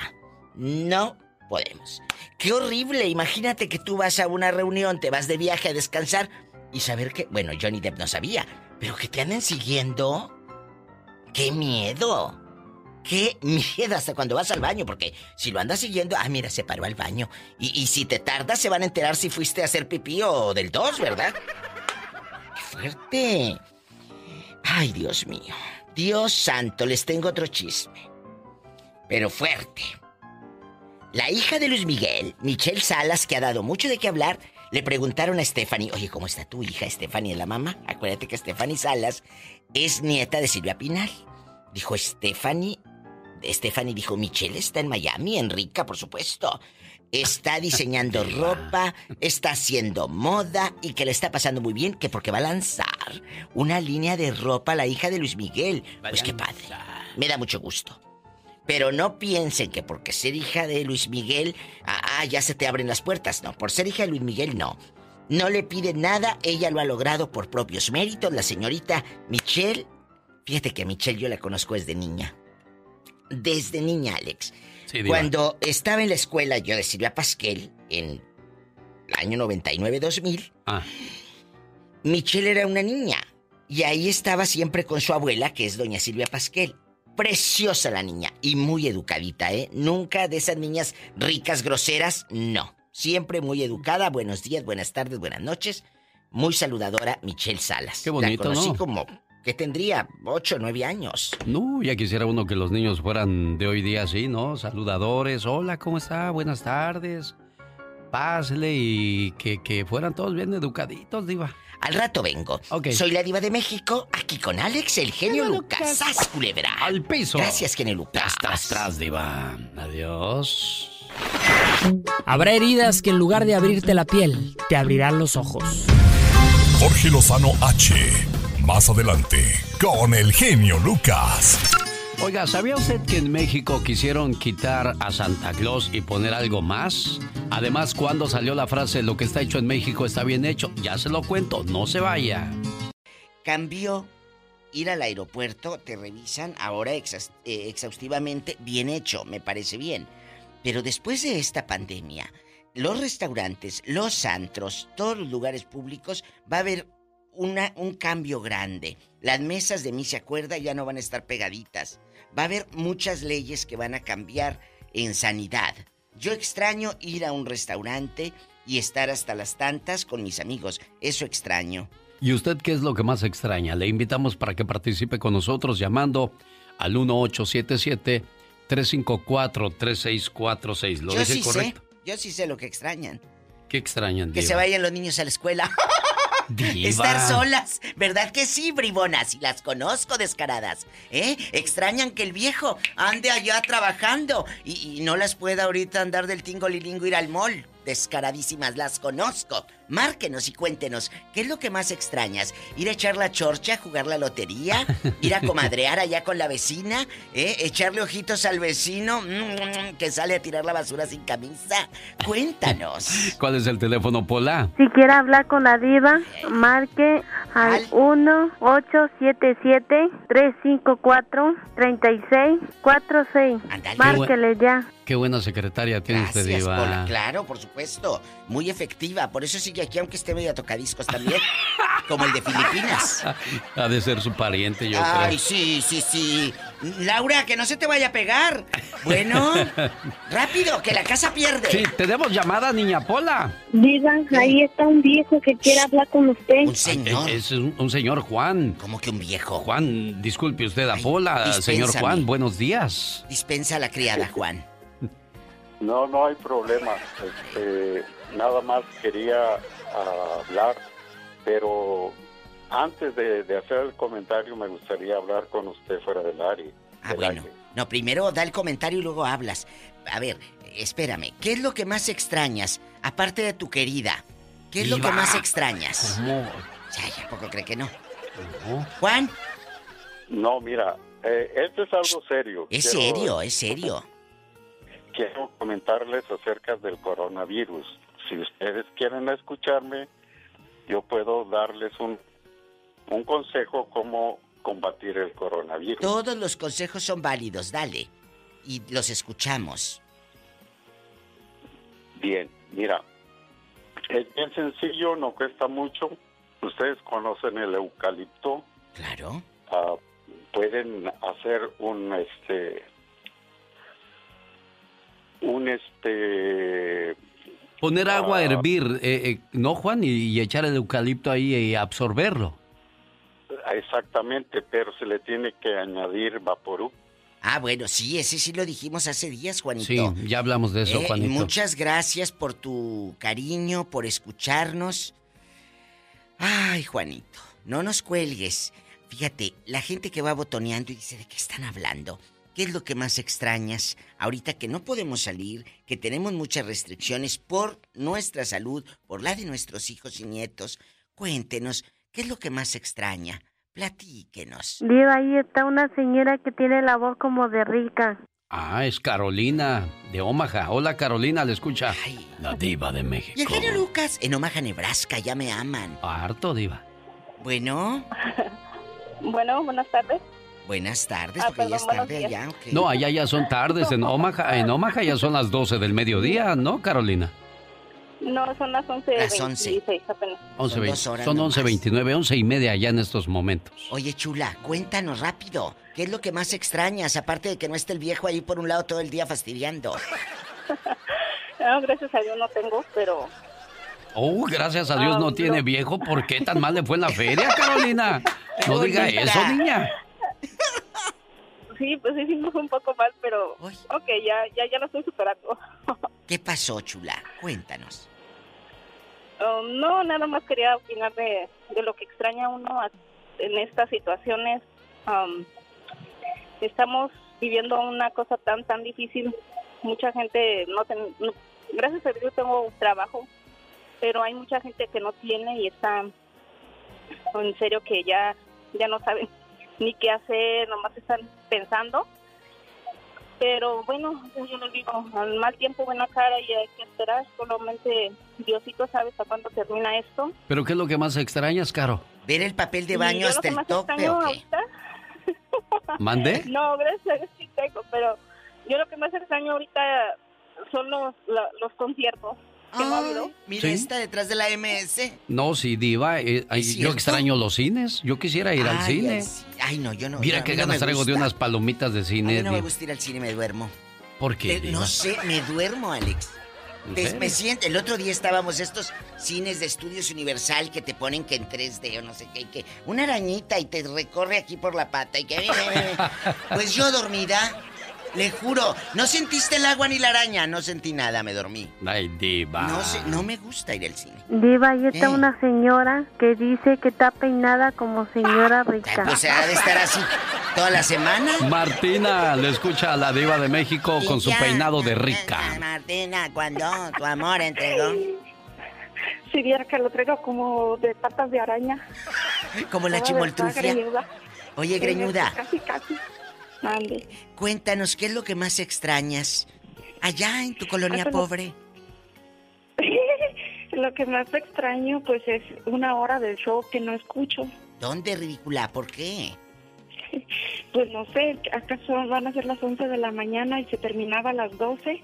No podemos. Qué horrible. Imagínate que tú vas a una reunión, te vas de viaje a descansar y saber que... Bueno, Johnny Depp no sabía. Pero que te anden siguiendo. ¡Qué miedo! ¡Qué miedo hasta cuando vas al baño! Porque si lo andas siguiendo, ah, mira, se paró al baño. Y, y si te tardas, se van a enterar si fuiste a hacer pipí o del dos, ¿verdad? ¡Qué fuerte! Ay, Dios mío. Dios santo, les tengo otro chisme. Pero fuerte. La hija de Luis Miguel, Michelle Salas, que ha dado mucho de qué hablar, le preguntaron a Stephanie, oye, ¿cómo está tu hija Stephanie, la mamá? Acuérdate que Stephanie Salas es nieta de Silvia Pinal. Dijo Stephanie, Stephanie dijo, Michelle está en Miami, en Rica, por supuesto está [laughs] diseñando ropa, está haciendo moda y que le está pasando muy bien, que porque va a lanzar una línea de ropa la hija de Luis Miguel. Pues qué padre. Me da mucho gusto. Pero no piensen que porque ser hija de Luis Miguel, ah, ah, ya se te abren las puertas. No, por ser hija de Luis Miguel, no. No le pide nada, ella lo ha logrado por propios méritos. La señorita Michelle, fíjate que a Michelle yo la conozco desde niña. Desde niña, Alex. Cuando estaba en la escuela yo de Silvia Pasquel, en el año 99-2000, ah. Michelle era una niña. Y ahí estaba siempre con su abuela, que es doña Silvia Pasquel. Preciosa la niña y muy educadita, ¿eh? Nunca de esas niñas ricas, groseras, no. Siempre muy educada. Buenos días, buenas tardes, buenas noches. Muy saludadora, Michelle Salas. Qué bonito, la conocí como que tendría ocho, nueve años. No, ya quisiera uno que los niños fueran de hoy día así, ¿no? Saludadores, hola, ¿cómo está? Buenas tardes. Pásele y que, fueran todos bien educaditos, diva. Al rato vengo. Soy la diva de México, aquí con Alex, el genio Lucas. ¡Sas, culebra! Al piso. Gracias, genio Lucas. Tras, tras, diva. Adiós. Habrá heridas que en lugar de abrirte la piel, te abrirán los ojos. Jorge Lozano H más adelante, con el genio Lucas. Oiga, ¿sabía usted que en México quisieron quitar a Santa Claus y poner algo más? Además, cuando salió la frase lo que está hecho en México está bien hecho, ya se lo cuento, no se vaya. Cambió ir al aeropuerto, te revisan ahora eh, exhaustivamente, bien hecho, me parece bien. Pero después de esta pandemia, los restaurantes, los antros, todos los lugares públicos, va a haber una, un cambio grande. Las mesas de mí se acuerda ya no van a estar pegaditas. Va a haber muchas leyes que van a cambiar en sanidad. Yo extraño ir a un restaurante y estar hasta las tantas con mis amigos. Eso extraño. ¿Y usted qué es lo que más extraña? Le invitamos para que participe con nosotros llamando al 1877 354 3646. ¿Lo Yo sí Sé. Yo sí sé lo que extrañan. ¿Qué extrañan? Que se vayan los niños a la escuela. [laughs] Estar solas, ¿verdad que sí, bribonas? Y las conozco descaradas, ¿eh? Extrañan que el viejo ande allá trabajando y, no las pueda ahorita andar del tingo lilingo ir al mall. Descaradísimas, las conozco. Márquenos y cuéntenos, ¿qué es lo que más extrañas? ¿Ir a echar la chorcha, jugar la lotería? ¿Ir a comadrear allá con la vecina? ¿Eh? ¿Echarle ojitos al vecino mm, que sale a tirar la basura sin camisa? Cuéntanos. [laughs] ¿Cuál es el teléfono, Pola? Si quiere hablar con la diva, marque al 1-877-354-3646. Márquele ya. Qué buena secretaria tiene usted, Diva. Claro, por supuesto. Muy efectiva. Por eso sigue aquí, aunque esté medio tocadiscos también. [laughs] como el de Filipinas. Ha de ser su pariente, yo creo. Ay, sí, sí, sí. Laura, que no se te vaya a pegar. Bueno, [laughs] rápido, que la casa pierde. Sí, tenemos llamada, niña Pola. Diva, ahí está un viejo que quiere hablar con usted. Un señor. Es, un, señor Juan. ¿Cómo que un viejo? Juan, disculpe usted a Pola. Señor Juan, buenos días. Dispensa a la criada, [laughs] Juan. No, no hay problema. Este, nada más quería hablar, pero antes de, hacer el comentario me gustaría hablar con usted fuera del área. Ah, bueno. No, primero da el comentario y luego hablas. A ver, espérame, ¿qué es lo que más extrañas, aparte de tu querida? ¿Qué es lo que más extrañas? ¿Cómo? Ya, poco cree que no? Juan. No, mira, eh, esto es algo serio. Es serio, es serio quiero comentarles acerca del coronavirus. Si ustedes quieren escucharme, yo puedo darles un, un consejo cómo combatir el coronavirus. Todos los consejos son válidos, dale. Y los escuchamos. Bien, mira, es bien sencillo, no cuesta mucho. Ustedes conocen el eucalipto. Claro. Ah, pueden hacer un este un este poner agua a ah. hervir, eh, eh, ¿no, Juan? Y, echar el eucalipto ahí y absorberlo. Exactamente, pero se le tiene que añadir vaporú. Ah, bueno, sí, ese sí lo dijimos hace días, Juanito. Sí, ya hablamos de eso, eh, Juanito. Muchas gracias por tu cariño, por escucharnos. Ay, Juanito, no nos cuelgues. Fíjate, la gente que va botoneando y dice, ¿de qué están hablando? ¿Qué es lo que más extrañas ahorita que no podemos salir, que tenemos muchas restricciones por nuestra salud, por la de nuestros hijos y nietos? Cuéntenos, ¿qué es lo que más extraña? Platíquenos. Diva, ahí está una señora que tiene la voz como de rica. Ah, es Carolina, de Omaha. Hola, Carolina, le escucha. la diva de México. Y el Lucas, en Omaha, Nebraska, ya me aman. Harto, diva. Bueno. [laughs] bueno, buenas tardes. Buenas tardes, ah, porque ya es tarde allá. No, allá ya son tardes. En Omaha, en Omaha ya son las 12 del mediodía, ¿no, Carolina? No, son las 11. Las 11. apenas. 11 son, son 11.29, 11 y media allá en estos momentos. Oye, chula, cuéntanos rápido. ¿Qué es lo que más extrañas, aparte de que no esté el viejo ahí por un lado todo el día fastidiando? [laughs] no, gracias a Dios no tengo, pero... Oh, gracias a Dios no ah, tiene viejo. ¿Por qué tan mal le fue en la [laughs] feria, Carolina? No diga eso, niña. [laughs] Sí, pues sí, sí, fue un poco mal, pero ok, ya, ya, ya lo estoy superando. [laughs] ¿Qué pasó, chula? Cuéntanos. Um, no, nada más quería opinar de, lo que extraña uno en estas situaciones. Um, estamos viviendo una cosa tan, tan difícil. Mucha gente no, gracias a Dios tengo un trabajo, pero hay mucha gente que no tiene y está en serio que ya, ya no saben ni qué hacer, nomás están pensando. Pero bueno, yo les digo, al mal tiempo buena cara y hay que esperar, solamente Diosito sabe hasta cuándo termina esto. ¿Pero qué es lo que más extrañas, Caro? ¿Ver el papel de baño hasta el tope o qué? [laughs] ¿Mande? No, gracias, sí tengo, pero yo lo que más extraño ahorita son los, los conciertos. Mira, está detrás de la MS. No, sí, Diva. Eh, yo extraño los cines. Yo quisiera ir al cine. Ay, no, yo no. Mira qué ganas traigo de unas palomitas de cine. A mí no me gusta ir al cine, me duermo. ¿Por qué? Eh, no sé, me duermo, Alex. me siento, el otro día estábamos estos cines de estudios universal que te ponen que en 3D o no sé qué, que una arañita y te recorre aquí por la pata y que [laughs] pues yo dormida Le juro, no sentiste el agua ni la araña, no sentí nada, me dormí. Ay, diva. No sé, no me gusta ir al cine. Diva, ahí está ¿Qué? una señora que dice que está peinada como señora rica. Pues se ha de estar así toda la semana. Martina le escucha a la diva de México con su peinado de rica. Martina, cuando tu amor entregó. Si viera que lo traigo como de patas de araña. Como la chimoltrufia. Oye, greñuda. Casi, casi. Mande. Cuéntanos, ¿qué es lo que más extrañas allá en tu colonia Ah, pobre? [laughs] Lo que más extraño, pues, es una hora del show que no escucho. ¿Dónde, ridícula? ¿Por qué? [laughs] Pues no sé, acaso van a ser las 11 de la mañana y se terminaba a las 12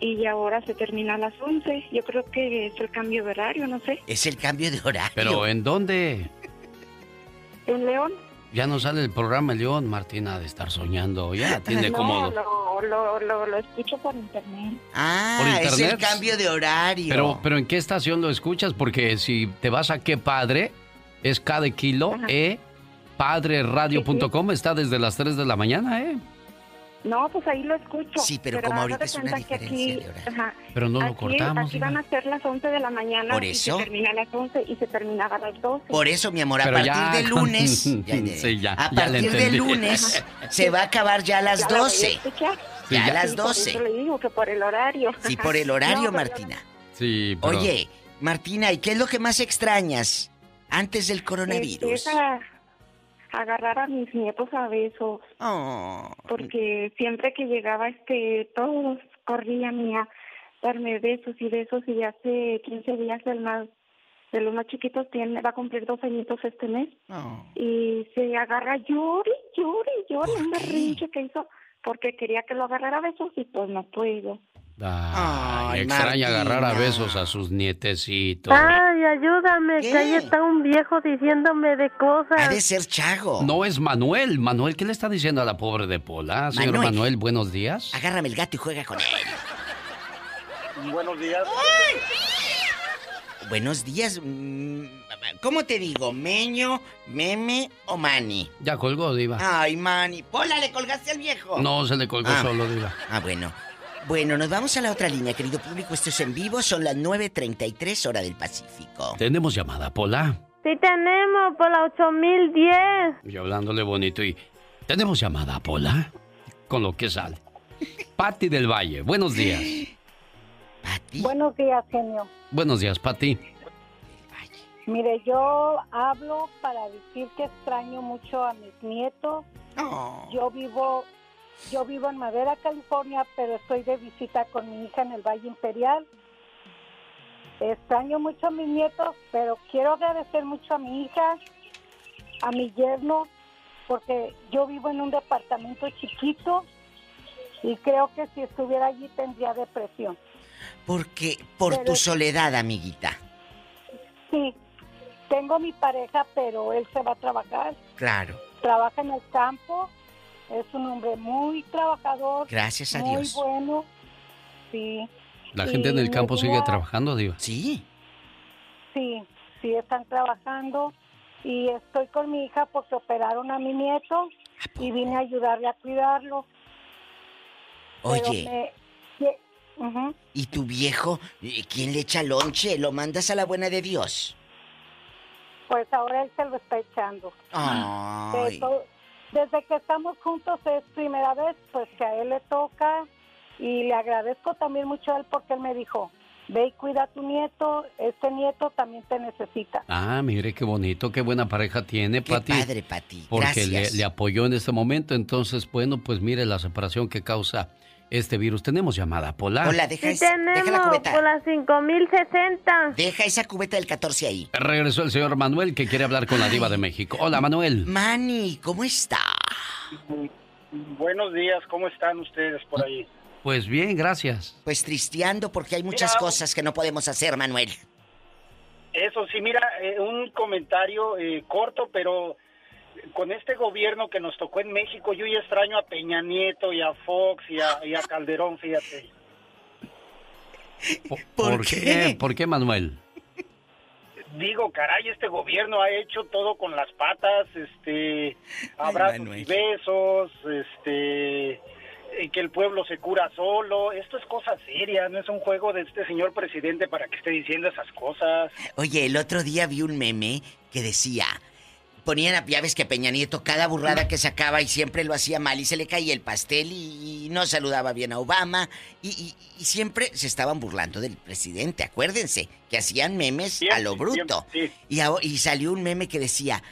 y ahora se termina a las 11. Yo creo que es el cambio de horario, no sé. Es el cambio de horario. Pero ¿en dónde? ¿En León? Ya no sale el programa León, Martina, de estar soñando. Ya tiene [laughs] no, como... lo, lo, lo, lo escucho por internet. Ah, ¿Por es el internet? cambio de horario. Pero, pero ¿en qué estación lo escuchas? Porque si te vas a qué padre, es cada kilo, e padreradio.com, está desde las 3 de la mañana, ¿eh? No, pues ahí lo escucho. Sí, pero como haz ahorita es una diferencia aquí, de ajá, Pero no lo aquí, cortamos, Aquí Diva. van a ser las 11 de la mañana ¿Por y eso? se termina a las 11 y se terminaba a las 12. Por eso, mi amor, a Pero partir ya de lunes. [laughs] Sí, ya, a ya le partir de lunes [laughs] se va a acabar ya a las Ya la voy a 12. escuchar. Sí, ya a las Sí, por 12. eso le digo que por el horario. Sí, por el horario, No, pero- Martina. Sí, pero... Oye, Martina, ¿y qué es lo que más extrañas antes del coronavirus? es a- agarrar a mis nietos a besos. Oh. Porque siempre que llegaba, este, todos corrían a darme besos y besos y hace 15 días el más de los más chiquitos tiene va a cumplir dos añitos este mes y se agarra llore llore llore un berrinche que hizo porque quería que lo agarrara a besos y pues no puedo Ay, Ay, extraña agarrar a besos a sus nietecitos. Ay, ayúdame, ¿Qué? que ahí está un viejo diciéndome de cosas. Ha de ser Chago. No es Manuel. Manuel, ¿qué le está diciendo a la pobre de Pola? Señor Manuel. Manuel, buenos días. Agárrame el gato y juega con él. Buenos días. Buenos días. mm, ¿Cómo te digo? ¿Meño, meme o mani? Ya colgó, Diva. Ay, mani. Pola, le colgaste al viejo. No, se le colgó Ah. solo, Diva. Ah, bueno. Bueno, nos vamos a la otra línea, querido público. Esto es en vivo. Son las 9.33 hora del Pacífico. Tenemos llamada, Pola. Sí tenemos, por la 8010. Y hablándole bonito y... Tenemos llamada, Pola. Con lo que sale. Patti del Valle, buenos días. Buenos días, genio. Buenos días, Patti. Mire, yo hablo para decir que extraño mucho a mis nietos. Yo vivo, yo vivo en Madera, California, pero estoy de visita con mi hija en el Valle Imperial. Extraño mucho a mis nietos, pero quiero agradecer mucho a mi hija, a mi yerno, porque yo vivo en un departamento chiquito y creo que si estuviera allí tendría depresión. Porque por Pero- tu soledad, amiguita. Sí, tengo mi pareja, pero él se va a trabajar. Claro. Trabaja en el campo. Es un hombre muy trabajador. Gracias a muy Dios. bueno. Sí. La gente en el campo sigue trabajando, Diva. Sí. Sí, sí están trabajando. Y estoy con mi hija porque operaron a mi nieto y vine a ayudarle a cuidarlo. Oye, me-. ¿y tu viejo? eh, ¿Quién le echa lonche? ¿Lo mandas a la buena de Dios? Pues ahora él se lo está echando. Ay. Eso- desde que estamos juntos es primera vez pues que a él le toca y le agradezco también mucho a él porque él me dijo, ve y cuida a tu nieto, este nieto también te necesita. Ah, mire qué bonito, qué buena pareja tiene, Qué Pati. padre, Pati. Porque le, Gracias. le apoyó en este momento. Entonces, bueno, pues mire la separación que causa este virus. Tenemos llamada, Pola. Hola, deja, Sí es- deja la tenemos, cubeta. por la 5060. Deja esa cubeta del 14 ahí. Regresó el señor Manuel que quiere hablar con la diva de México. Hola, Manuel. Manny, ¿cómo está? Buenos días, ¿cómo están ustedes por ahí? Pues bien, gracias. Pues tristeando porque hay muchas Mira. cosas que no podemos hacer, Manuel. Eso sí, mira, eh, un comentario eh, corto, pero con este gobierno que nos tocó en México, yo ya extraño a Peña Nieto y a Fox y a, y a Calderón, fíjate. ¿Por, qué? ¿Por qué, Manuel? Digo, caray, este gobierno ha hecho todo con las patas, este, abrazos y besos, este, que el pueblo se cura solo. Esto es cosa seria, no es un juego de este señor presidente para que esté diciendo esas cosas. Oye, el otro día vi un meme que decía, ponían a llaves que Peña Nieto cada burrada que sacaba y siempre lo hacía mal y se le caía el pastel y, no saludaba bien a Obama y, siempre se estaban burlando del presidente, acuérdense, que hacían memes a lo bruto. y, y salió un meme que decía,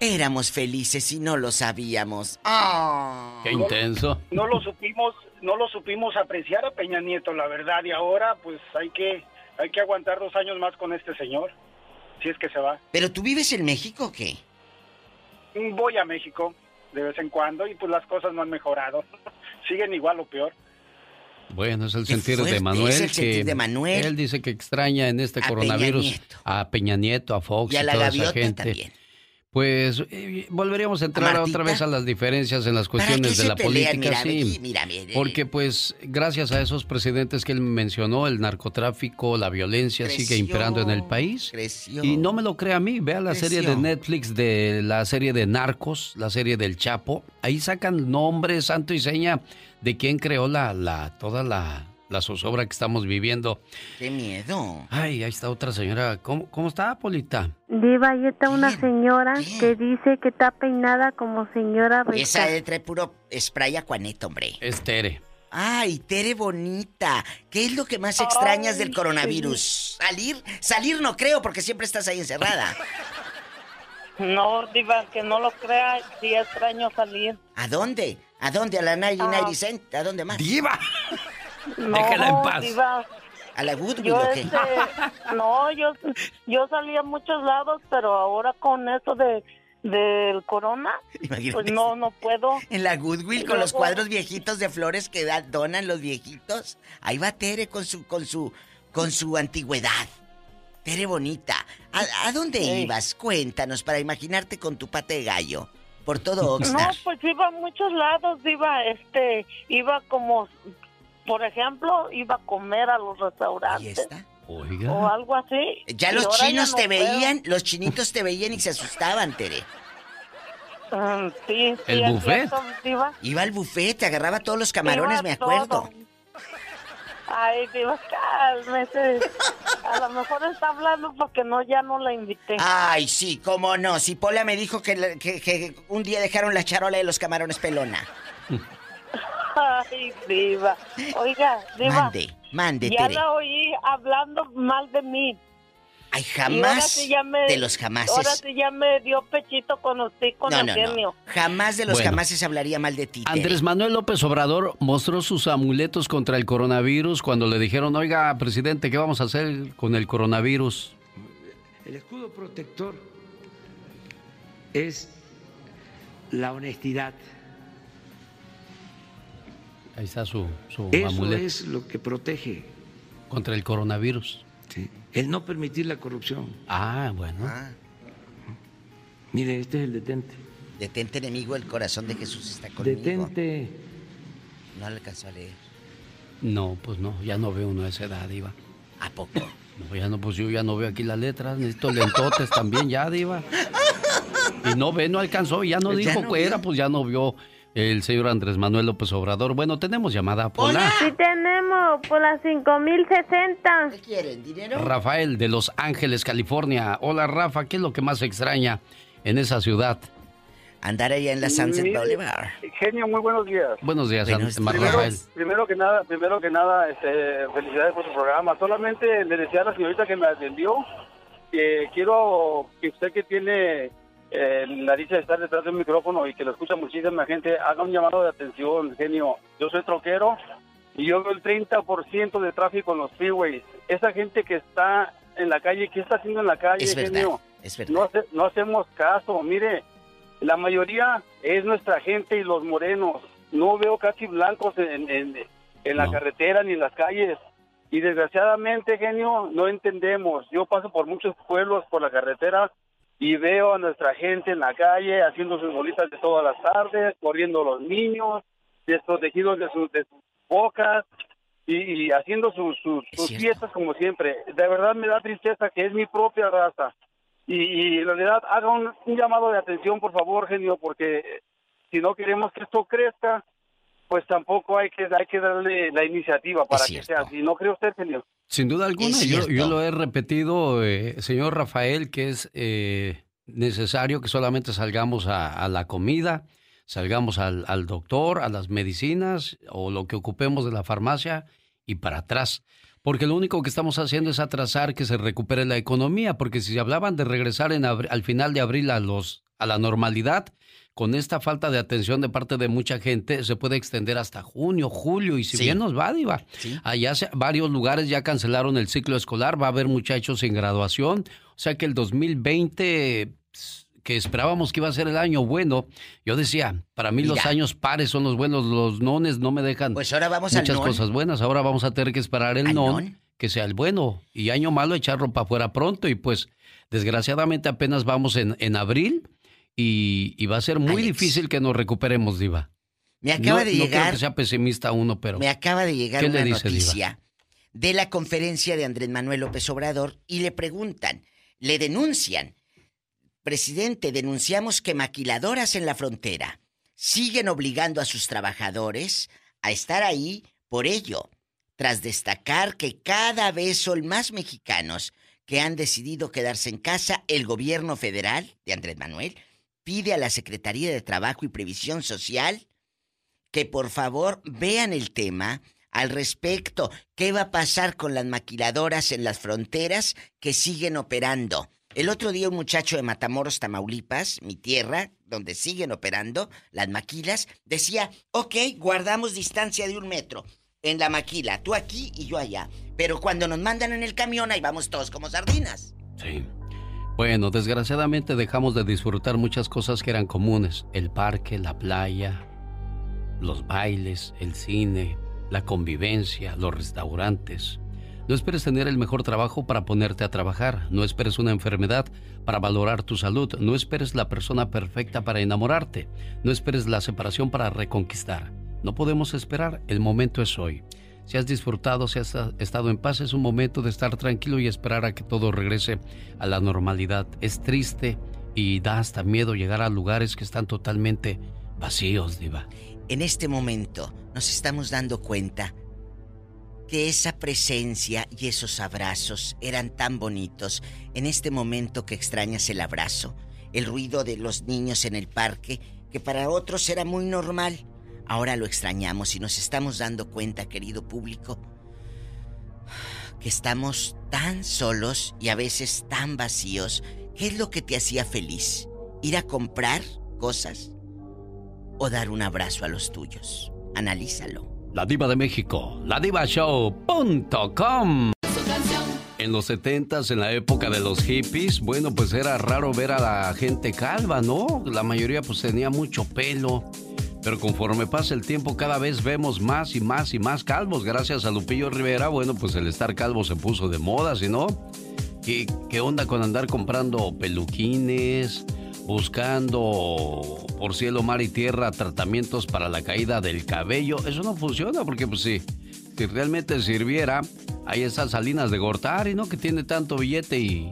éramos felices y no lo sabíamos. ¡Ah! ¡Qué intenso! No, lo supimos, no lo supimos apreciar a Peña Nieto, la verdad, y ahora pues hay que, hay que aguantar dos años más con este señor, si es que se va. ¿Pero tú vives en México o qué? Voy a México de vez en cuando y pues las cosas no han mejorado. [laughs] Siguen igual o peor. Bueno, es el sentir de Manuel. que de Manuel. Él dice que extraña en este coronavirus a Peña Nieto, a Fox y, a la toda esa gente. También. Pues eh, volveríamos a entrar otra vez a las diferencias en las cuestiones de la política, sí. porque pues gracias a esos presidentes que él mencionó, el narcotráfico, la violencia sigue imperando en el país. Y no me lo crea a mí, vea la serie de Netflix de la serie de Narcos, la serie del Chapo, ahí sacan nombre, santo y seña de quién creó la, la toda la la zozobra que estamos viviendo. ¡Qué miedo! Ay, ahí está otra señora. ¿Cómo, cómo está, Polita? Diva, ahí está una señora que dice que está peinada como señora Esa es trae puro spray acuaneto, hombre. Es Tere. Ay, Tere bonita. ¿Qué es lo que más extrañas del coronavirus? ¿Salir? Salir no creo porque siempre estás ahí encerrada. No, Diva, que no lo crea, sí extraño salir. ¿A dónde? ¿A dónde? ¿A la 99 Cent? ¿A dónde más? ¡Diva! No, Déjala en paz. ¿A la Goodwill o qué? Este, no, yo, yo salí a muchos lados, pero ahora con eso de del corona, pues no, no puedo. En la Goodwill con los cuadros viejitos de flores que donan los viejitos. Ahí va Tere con su, con su, con su antigüedad. Tere bonita. ¿A, dónde ibas? Cuéntanos para imaginarte con tu pate de gallo. Por todo Oxnard. No, pues iba a muchos lados, iba, este, iba como por ejemplo, iba a comer a los restaurantes. está? Oiga. O algo así. Ya los chinos te veían, los chinitos te veían y se asustaban, Tere. Mm, sí, sí, ¿El buffet? Iba. iba al buffet, te agarraba todos los camarones, me acuerdo. Ay, Dios, cálmese. A lo mejor está hablando porque no, ya no la invité. Ay, sí, cómo no. Si Pola me dijo que, que, que un día dejaron la charola de los camarones pelona. [laughs] Ay, Diva. Oiga, Diva. Mande, mande, Ya la oí hablando mal de mí. Ay, jamás de los jamases. Ahora sí ya me dio pechito con usted, con no, el no, genio. No. Jamás de los jamases hablaría mal de ti. Andrés Manuel López Obrador mostró sus amuletos contra el coronavirus cuando le dijeron, oiga, presidente, ¿qué vamos a hacer con el coronavirus? El escudo protector es la honestidad Ahí está su, su Eso es lo que protege. Contra el coronavirus. Sí. El no permitir la corrupción. Ah, bueno. Ah. Mire, este es el detente. Detente enemigo, el corazón de Jesús está conmigo. Detente. No le alcanzó a leer. No, pues no, ya no veo uno a esa edad, Diva. ¿A poco? No, ya no, pues yo ya no veo aquí las letras, necesito lentotes también ya, Diva. Y no ve, no alcanzó, ya no dijo que era, pues ya no vio el señor Andrés Manuel López Obrador. Bueno, tenemos llamada Pola. Sí tenemos, por las 5060. ¿Qué quieren? ¿Dinero? Rafael de Los Ángeles, California. Hola Rafa, ¿qué es lo que más extraña en esa ciudad? Andar allá en la Sunset Boulevard. Genio, muy buenos días. Buenos días, Rafael. Primero que nada, primero que nada, este, felicidades por su programa. Solamente le decía a la señorita que me atendió que quiero que usted que tiene eh, la dicha de estar detrás del micrófono y que lo escucha muchísima gente, haga un llamado de atención, genio. Yo soy troquero y yo veo el 30% de tráfico en los freeways. Esa gente que está en la calle, ¿qué está haciendo en la calle, genio? No, no hacemos caso. Mire, la mayoría es nuestra gente y los morenos. No veo casi blancos en, en, la carretera ni en las calles. Y desgraciadamente, genio, no entendemos. Yo paso por muchos pueblos por la carretera y veo a nuestra gente en la calle haciendo sus bolitas de todas las tardes, corriendo los niños, desprotegidos de sus, de sus bocas y, haciendo sus, sus, fiestas como siempre. De verdad me da tristeza que es mi propia raza. Y, en realidad haga un, llamado de atención, por favor, genio, porque si no queremos que esto crezca, pues tampoco hay que hay que darle la iniciativa para que sea así. ¿No cree usted, señor? Sin duda alguna, yo, yo, lo he repetido, eh, señor Rafael, que es eh, necesario que solamente salgamos a, la comida, salgamos al, al, doctor, a las medicinas o lo que ocupemos de la farmacia y para atrás. Porque lo único que estamos haciendo es atrasar que se recupere la economía, porque si hablaban de regresar en al final de abril a, los, a la normalidad, con esta falta de atención de parte de mucha gente, se puede extender hasta junio, julio, y si bien nos va, Diva. Allá varios lugares ya cancelaron el ciclo escolar, va a haber muchachos en graduación, o sea que el 2020 que esperábamos que iba a ser el año bueno. Yo decía, para mí los años pares son los buenos, los nones no me dejan pues ahora vamos muchas cosas buenas. Ahora vamos a tener que esperar el non, que sea el bueno y año malo echarlo para afuera pronto y pues desgraciadamente apenas vamos en, en abril y, va a ser muy difícil que nos recuperemos, Diva. Me acaba de llegar. No creo que sea pesimista uno, pero. Me acaba de llegar una noticia de la conferencia de Andrés Manuel López Obrador y le preguntan, le denuncian. Presidente, denunciamos que maquiladoras en la frontera siguen obligando a sus trabajadores a estar ahí por ello, tras destacar que cada vez son más mexicanos que han decidido quedarse en casa, el gobierno federal de Andrés Manuel pide a la Secretaría de Trabajo y Previsión Social que por favor vean el tema al respecto. ¿Qué va a pasar con las maquiladoras en las fronteras que siguen operando? El otro día un muchacho de Matamoros, Tamaulipas, mi tierra, donde siguen operando las maquilas, decía, ok, guardamos distancia de un metro en la maquila, tú aquí y yo allá. Pero cuando nos mandan en el camión, ahí vamos todos como sardinas. Sí. Bueno, desgraciadamente dejamos de disfrutar muchas cosas que eran comunes. El parque, la playa, los bailes, el cine, la convivencia, los restaurantes. No esperes tener el mejor trabajo para ponerte a trabajar. No esperes una enfermedad para valorar tu salud. No esperes la persona perfecta para enamorarte. No esperes la separación para reconquistar. No podemos esperar. El momento es hoy. Si has disfrutado, si has estado en paz, es un momento de estar tranquilo y esperar a que todo regrese a la normalidad. Es triste y da hasta miedo llegar a lugares que están totalmente vacíos, diva. En este momento nos estamos dando cuenta que esa presencia y esos abrazos eran tan bonitos. En este momento que extrañas el abrazo, el ruido de los niños en el parque, que para otros era muy normal Ahora lo extrañamos y nos estamos dando cuenta, querido público, que estamos tan solos y a veces tan vacíos. ¿Qué es lo que te hacía feliz? ¿Ir a comprar cosas o dar un abrazo a los tuyos? Analízalo. La Diva de México, ladivashow.com. En los 70 en la época de los hippies, bueno, pues era raro ver a la gente calva, ¿no? La mayoría pues tenía mucho pelo. Pero conforme pasa el tiempo, cada vez vemos más y más y más calvos. Gracias a Lupillo Rivera, bueno, pues el estar calvo se puso de moda, si no, ¿qué, qué onda con andar comprando peluquines? buscando por cielo, mar y tierra tratamientos para la caída del cabello. Eso no funciona porque pues si realmente sirviera, hay esas Salinas de Gortari, ¿no? Que tiene tanto billete y,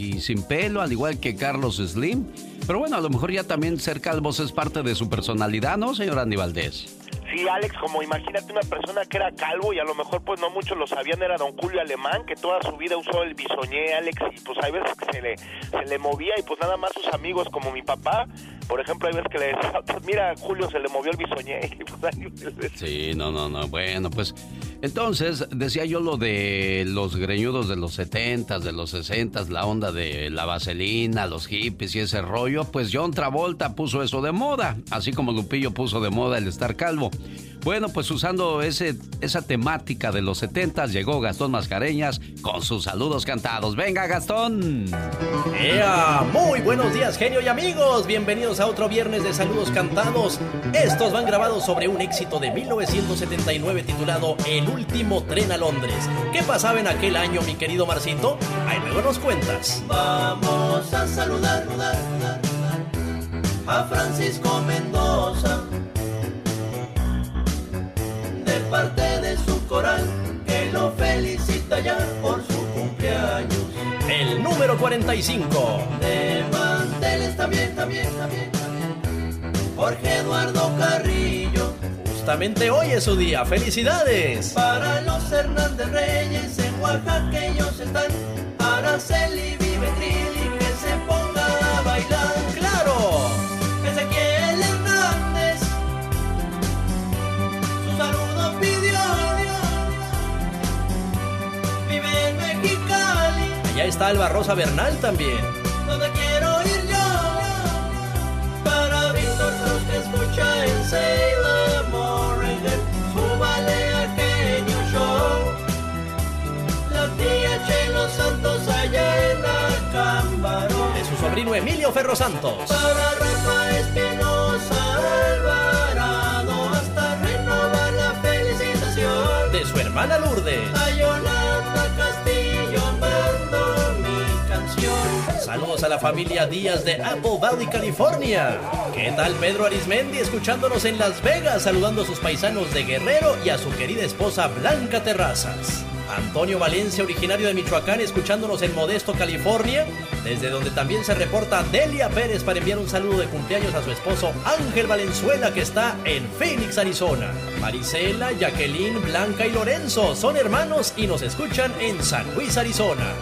y sin pelo, al igual que Carlos Slim. Pero bueno, a lo mejor ya también ser calvos es parte de su personalidad, ¿no, señor Andy Valdés? Sí, Alex, como imagínate una persona que era calvo y a lo mejor pues no muchos lo sabían, era don Julio Alemán, que toda su vida usó el bisoñé, Alex, y pues hay veces que se le, se le movía y pues nada más sus amigos como mi papá, por ejemplo, hay veces que le decían, [laughs] pues mira, Julio se le movió el bisoñé. Pues, sí, no, no, no, bueno, pues entonces decía yo lo de los greñudos de los 70 de los 60 la onda de la vaselina, los hippies y ese rollo, pues John Travolta puso eso de moda, así como Lupillo puso de moda el estar calvo. Bueno, pues usando ese, esa temática de los 70 llegó Gastón Mascareñas con sus saludos cantados. Venga, Gastón. ¡Ea! Muy buenos días, genio y amigos. Bienvenidos a otro viernes de saludos cantados. Estos van grabados sobre un éxito de 1979 titulado El último tren a Londres. ¿Qué pasaba en aquel año, mi querido Marcito? Ahí luego nos cuentas. Vamos a saludar a Francisco Mendoza parte de su coral que lo felicita ya por su cumpleaños. El número 45. De manteles también, también, también, también. Jorge Eduardo Carrillo. justamente hoy es su día. ¡Felicidades! Para los Hernández Reyes en Oaxaca ellos están. Araceli vive y que se ponga a bailar. Mexicali. Allá está Alba Rosa Bernal también. Donde quiero ir yo. Para Víctor Cruz que escucha en Sailor Morrigan. Súbale a Genio Show. La tía Chelo Santos allá en Acámbaro. De su sobrino Emilio Ferro Santos. Para Rafa Espinosa Alvarado. Hasta renovar la felicitación. De su hermana Lourdes. A A la familia Díaz de Apple Valley, California. ¿Qué tal Pedro Arismendi escuchándonos en Las Vegas, saludando a sus paisanos de Guerrero y a su querida esposa Blanca Terrazas? Antonio Valencia, originario de Michoacán, escuchándonos en Modesto, California, desde donde también se reporta Delia Pérez para enviar un saludo de cumpleaños a su esposo Ángel Valenzuela, que está en Phoenix, Arizona. Marisela, Jacqueline, Blanca y Lorenzo son hermanos y nos escuchan en San Luis, Arizona.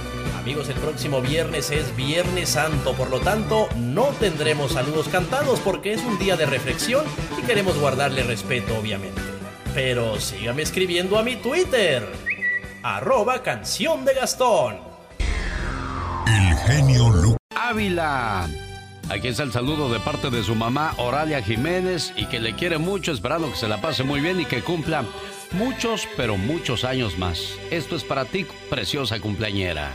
Amigos, el próximo viernes es Viernes Santo, por lo tanto no tendremos saludos cantados porque es un día de reflexión y queremos guardarle respeto, obviamente. Pero sígame escribiendo a mi Twitter, arroba canción de Gastón. El genio Lucas. Ávila. Aquí está el saludo de parte de su mamá Oralia Jiménez y que le quiere mucho, esperando que se la pase muy bien y que cumpla muchos, pero muchos años más. Esto es para ti, preciosa cumpleañera.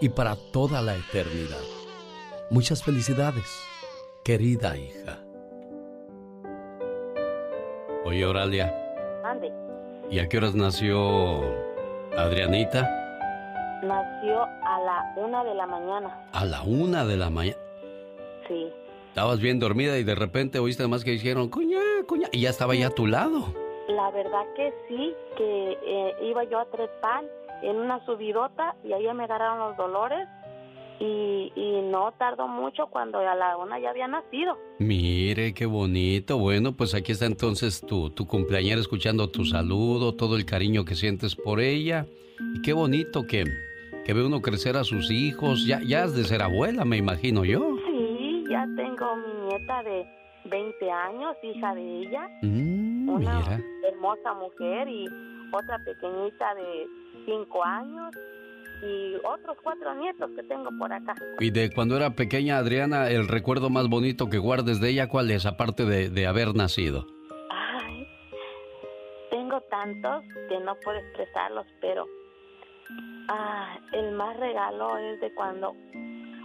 y para toda la eternidad. Muchas felicidades, querida hija. Oye, Oralia, Mande. ¿y a qué horas nació Adrianita? Nació a la una de la mañana. A la una de la mañana. Sí. Estabas bien dormida y de repente oíste más que dijeron, cuña, cuña, y ya estaba ya a tu lado. La verdad que sí, que eh, iba yo a trepar en una subidota y ahí me agarraron los dolores y, y no tardó mucho cuando a la una ya había nacido. Mire, qué bonito. Bueno, pues aquí está entonces tu, tu cumpleañera escuchando tu saludo, todo el cariño que sientes por ella. Y qué bonito que, que ve uno crecer a sus hijos. Ya, ya has de ser abuela, me imagino yo. Sí, ya tengo mi nieta de 20 años, hija de ella. Mm, una mira. hermosa mujer y otra pequeñita de 5 años y otros cuatro nietos que tengo por acá. Y de cuando era pequeña Adriana, el recuerdo más bonito que guardes de ella, ¿cuál es? Aparte de, de haber nacido. Ay, tengo tantos que no puedo expresarlos, pero ah, el más regalo es de cuando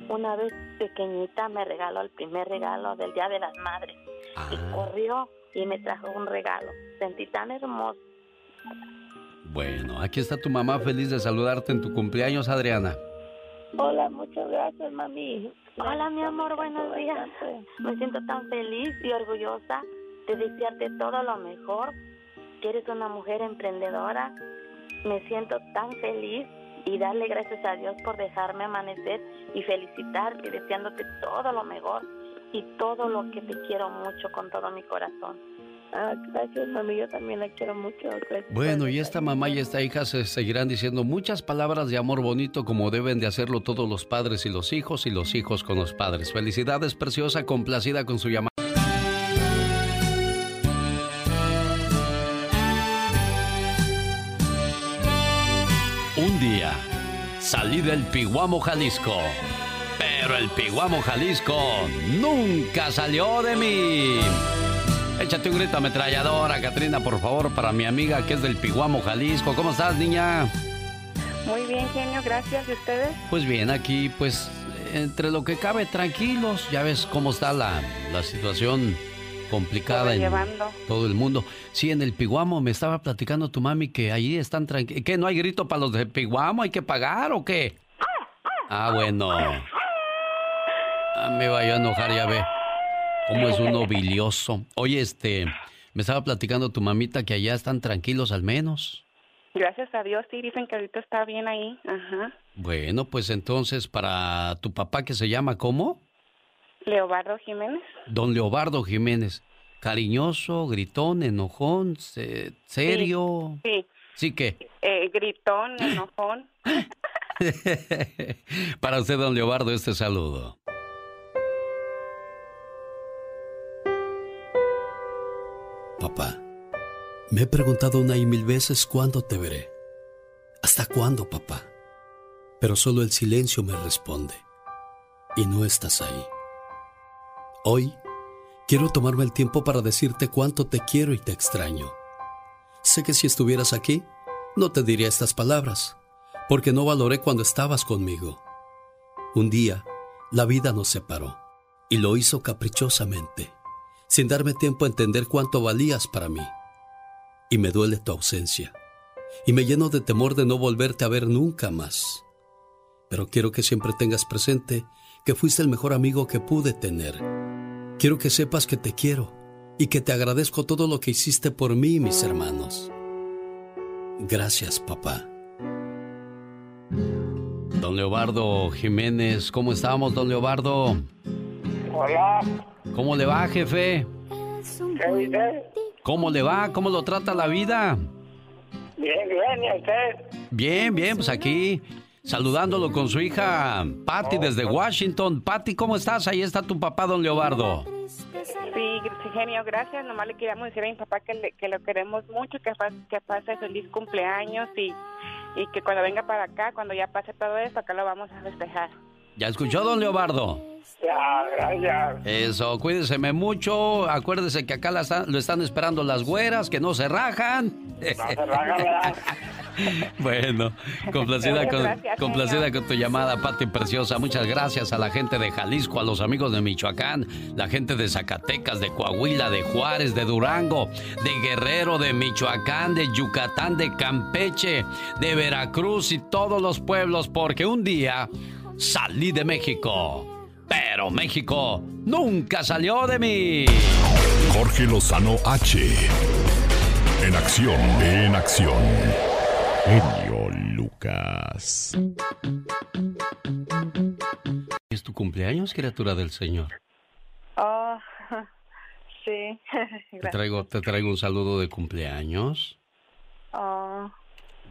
una vez pequeñita me regaló el primer regalo del Día de las Madres. Y corrió y me trajo un regalo. Sentí tan hermoso. Bueno, aquí está tu mamá feliz de saludarte en tu cumpleaños, Adriana. Hola, muchas gracias, mami. Hola, mi amor, buenos días. Me siento tan feliz y orgullosa de desearte todo lo mejor. Que eres una mujer emprendedora. Me siento tan feliz y darle gracias a Dios por dejarme amanecer y felicitarte, deseándote todo lo mejor y todo lo que te quiero mucho con todo mi corazón. Ah, gracias, mami. Yo también la quiero mucho. Bueno, y esta mamá y esta hija se seguirán diciendo muchas palabras de amor bonito como deben de hacerlo todos los padres y los hijos y los hijos con los padres. Felicidades, preciosa, complacida con su llamada. Un día salí del Piguamo, Jalisco. Pero el Piguamo, Jalisco nunca salió de mí. Échate un grito ametralladora, Katrina, por favor, para mi amiga que es del Piguamo, Jalisco. ¿Cómo estás, niña? Muy bien, genio. Gracias. ¿Y ustedes? Pues bien, aquí, pues, entre lo que cabe, tranquilos. Ya ves cómo está la, la situación complicada en todo el mundo. Sí, en el Piguamo me estaba platicando tu mami que allí están tranquilos. ¿Qué? ¿No hay grito para los de Piguamo? ¿Hay que pagar o qué? Ah, bueno. Ah, me vaya a enojar, ya ve. Cómo es uno bilioso. Oye, este, me estaba platicando tu mamita que allá están tranquilos al menos. Gracias a Dios, sí, dicen que ahorita está bien ahí. Ajá. Bueno, pues entonces para tu papá que se llama ¿cómo? Leobardo Jiménez. Don Leobardo Jiménez. Cariñoso, gritón, enojón, se- serio. Sí. Sí que. Eh, gritón, enojón. [laughs] Para usted, don Leobardo, este saludo. Papá, me he preguntado una y mil veces cuándo te veré. ¿Hasta cuándo, papá? Pero solo el silencio me responde. Y no estás ahí. Hoy quiero tomarme el tiempo para decirte cuánto te quiero y te extraño. Sé que si estuvieras aquí, no te diría estas palabras, porque no valoré cuando estabas conmigo. Un día, la vida nos separó, y lo hizo caprichosamente, sin darme tiempo a entender cuánto valías para mí. Y me duele tu ausencia, y me lleno de temor de no volverte a ver nunca más. Pero quiero que siempre tengas presente que fuiste el mejor amigo que pude tener. Quiero que sepas que te quiero y que te agradezco todo lo que hiciste por mí y mis hermanos. Gracias, papá. Don Leobardo Jiménez, ¿cómo estamos, don Leobardo? Hola, ¿Cómo le va, jefe? ¿qué dice? ¿Cómo le va? ¿Cómo lo trata la vida? Bien, bien, ¿y usted? Bien, bien, pues aquí saludándolo con su hija Patty desde Washington. Patty, ¿cómo estás? Ahí está tu papá, don Leobardo. Sí, genio, gracias. Nomás le queríamos decir a mi papá que, le- que lo queremos mucho, que pase feliz cumpleaños y, y que cuando venga para acá, cuando ya pase todo esto, acá lo vamos a festejar. ¿Ya escuchó, don Leobardo? Ya, gracias. Eso, cuídeseme mucho. Acuérdese que acá la lo están esperando las güeras, que no se rajan. No se rajan. [laughs] Bueno, complacida, con, Gracias, complacida con tu llamada, Pati Preciosa. Muchas gracias a la gente de Jalisco, a los amigos de Michoacán, la gente de Zacatecas, de Coahuila, de Juárez, de Durango, de Guerrero, de Michoacán, de Yucatán, de Campeche, de Veracruz y todos los pueblos, porque un día salí de México. Pero México nunca salió de mí. Jorge Lozano H. En acción, en acción. Genio Lucas. ¿Es tu cumpleaños, criatura del Señor? Oh, [laughs] sí. [laughs] Te traigo, te traigo un saludo de cumpleaños Oh,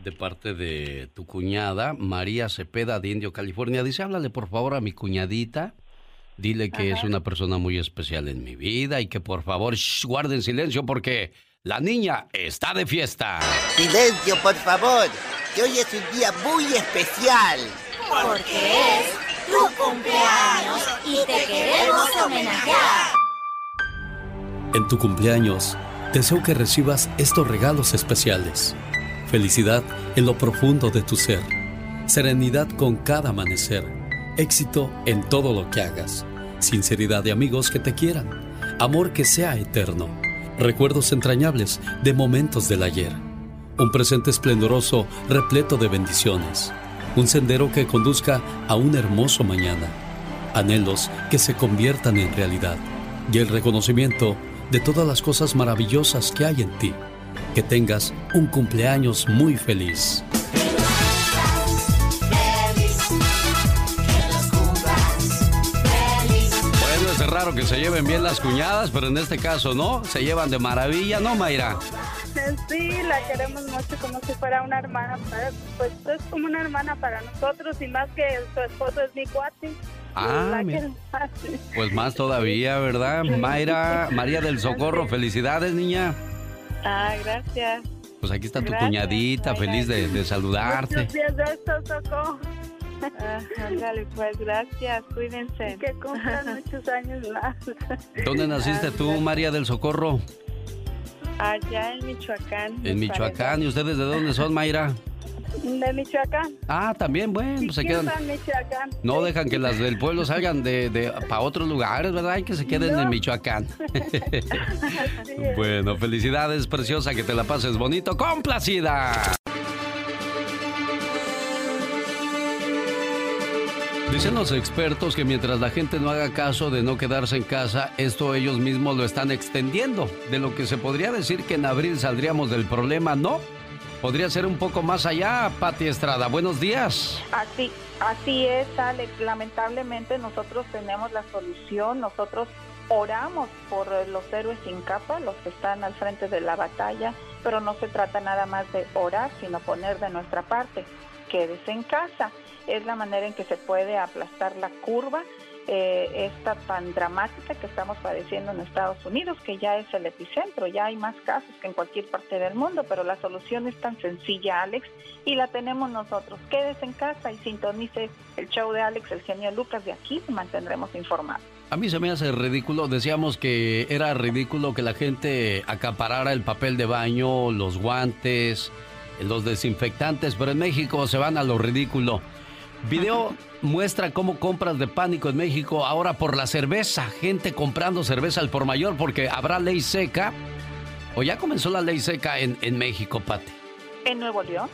de parte de tu cuñada, María Cepeda de Indio, California. Dice, háblale por favor a mi cuñadita. Dile que es una persona muy especial en mi vida y que por favor shh, guarden silencio porque la niña está de fiesta. Silencio, por favor, que hoy es un día muy especial. Porque es tu cumpleaños y te queremos homenajear. En tu cumpleaños, deseo que recibas estos regalos especiales. Felicidad en lo profundo de tu ser. Serenidad con cada amanecer. Éxito en todo lo que hagas. Sinceridad de amigos que te quieran. Amor que sea eterno. Recuerdos entrañables de momentos del ayer. Un presente esplendoroso repleto de bendiciones. Un sendero que conduzca a un hermoso mañana. Anhelos que se conviertan en realidad. Y el reconocimiento de todas las cosas maravillosas que hay en ti. Que tengas un cumpleaños muy feliz. Que se lleven bien las cuñadas, pero en este caso no, se llevan de maravilla, ¿no, Mayra? Sí, la queremos mucho como si fuera una hermana. Pues es como una hermana para nosotros y más que su esposo es mi cuate. Ah. Pues más todavía, ¿verdad? Mayra, María del Socorro, felicidades, niña. Ah, gracias. Pues aquí está tu Gracias, cuñadita, feliz de, de saludarte. Muchos días de esto, Soco. Ándale, pues gracias, cuídense. Que cumplan [laughs] muchos años más. ¿Dónde naciste tú, María del Socorro? Allá en Michoacán. En Michoacán. ¿Y ustedes de dónde son, Mayra? De Michoacán. Ah, también, bueno, pues se quedan. Michoacán. No dejan que las del pueblo salgan de, de para otros lugares, ¿verdad? Y que se queden en Michoacán. [laughs] [laughs] bueno, felicidades, preciosa, que te la pases bonito, complacida. Dicen los expertos que mientras la gente no haga caso de no quedarse en casa, esto ellos mismos lo están extendiendo. De lo que se podría decir que en abril saldríamos del problema, no. Podría ser un poco más allá, Pati Estrada. Buenos días. Así, así es, Alex. Lamentablemente nosotros tenemos la solución. Nosotros oramos por los héroes sin capa, los que están al frente de la batalla, pero no se trata nada más de orar, sino poner de nuestra parte. Quédese en casa es la manera en que se puede aplastar la curva eh, esta tan dramática que estamos padeciendo en Estados Unidos, que ya es el epicentro, ya hay más casos que en cualquier parte del mundo, pero la solución es tan sencilla, Alex, y la tenemos nosotros. Quédese en casa y sintonice el show de Alex, el genio Lucas, de aquí mantendremos informados. A mí se me hace ridículo, decíamos que era ridículo que la gente acaparara el papel de baño, los guantes, los desinfectantes, pero en México se van a lo ridículo. Video muestra cómo compras de pánico en México ahora por la cerveza. Gente comprando cerveza al por mayor porque habrá ley seca. ¿O ya comenzó la ley seca en, en México, Pati? En Nuevo León,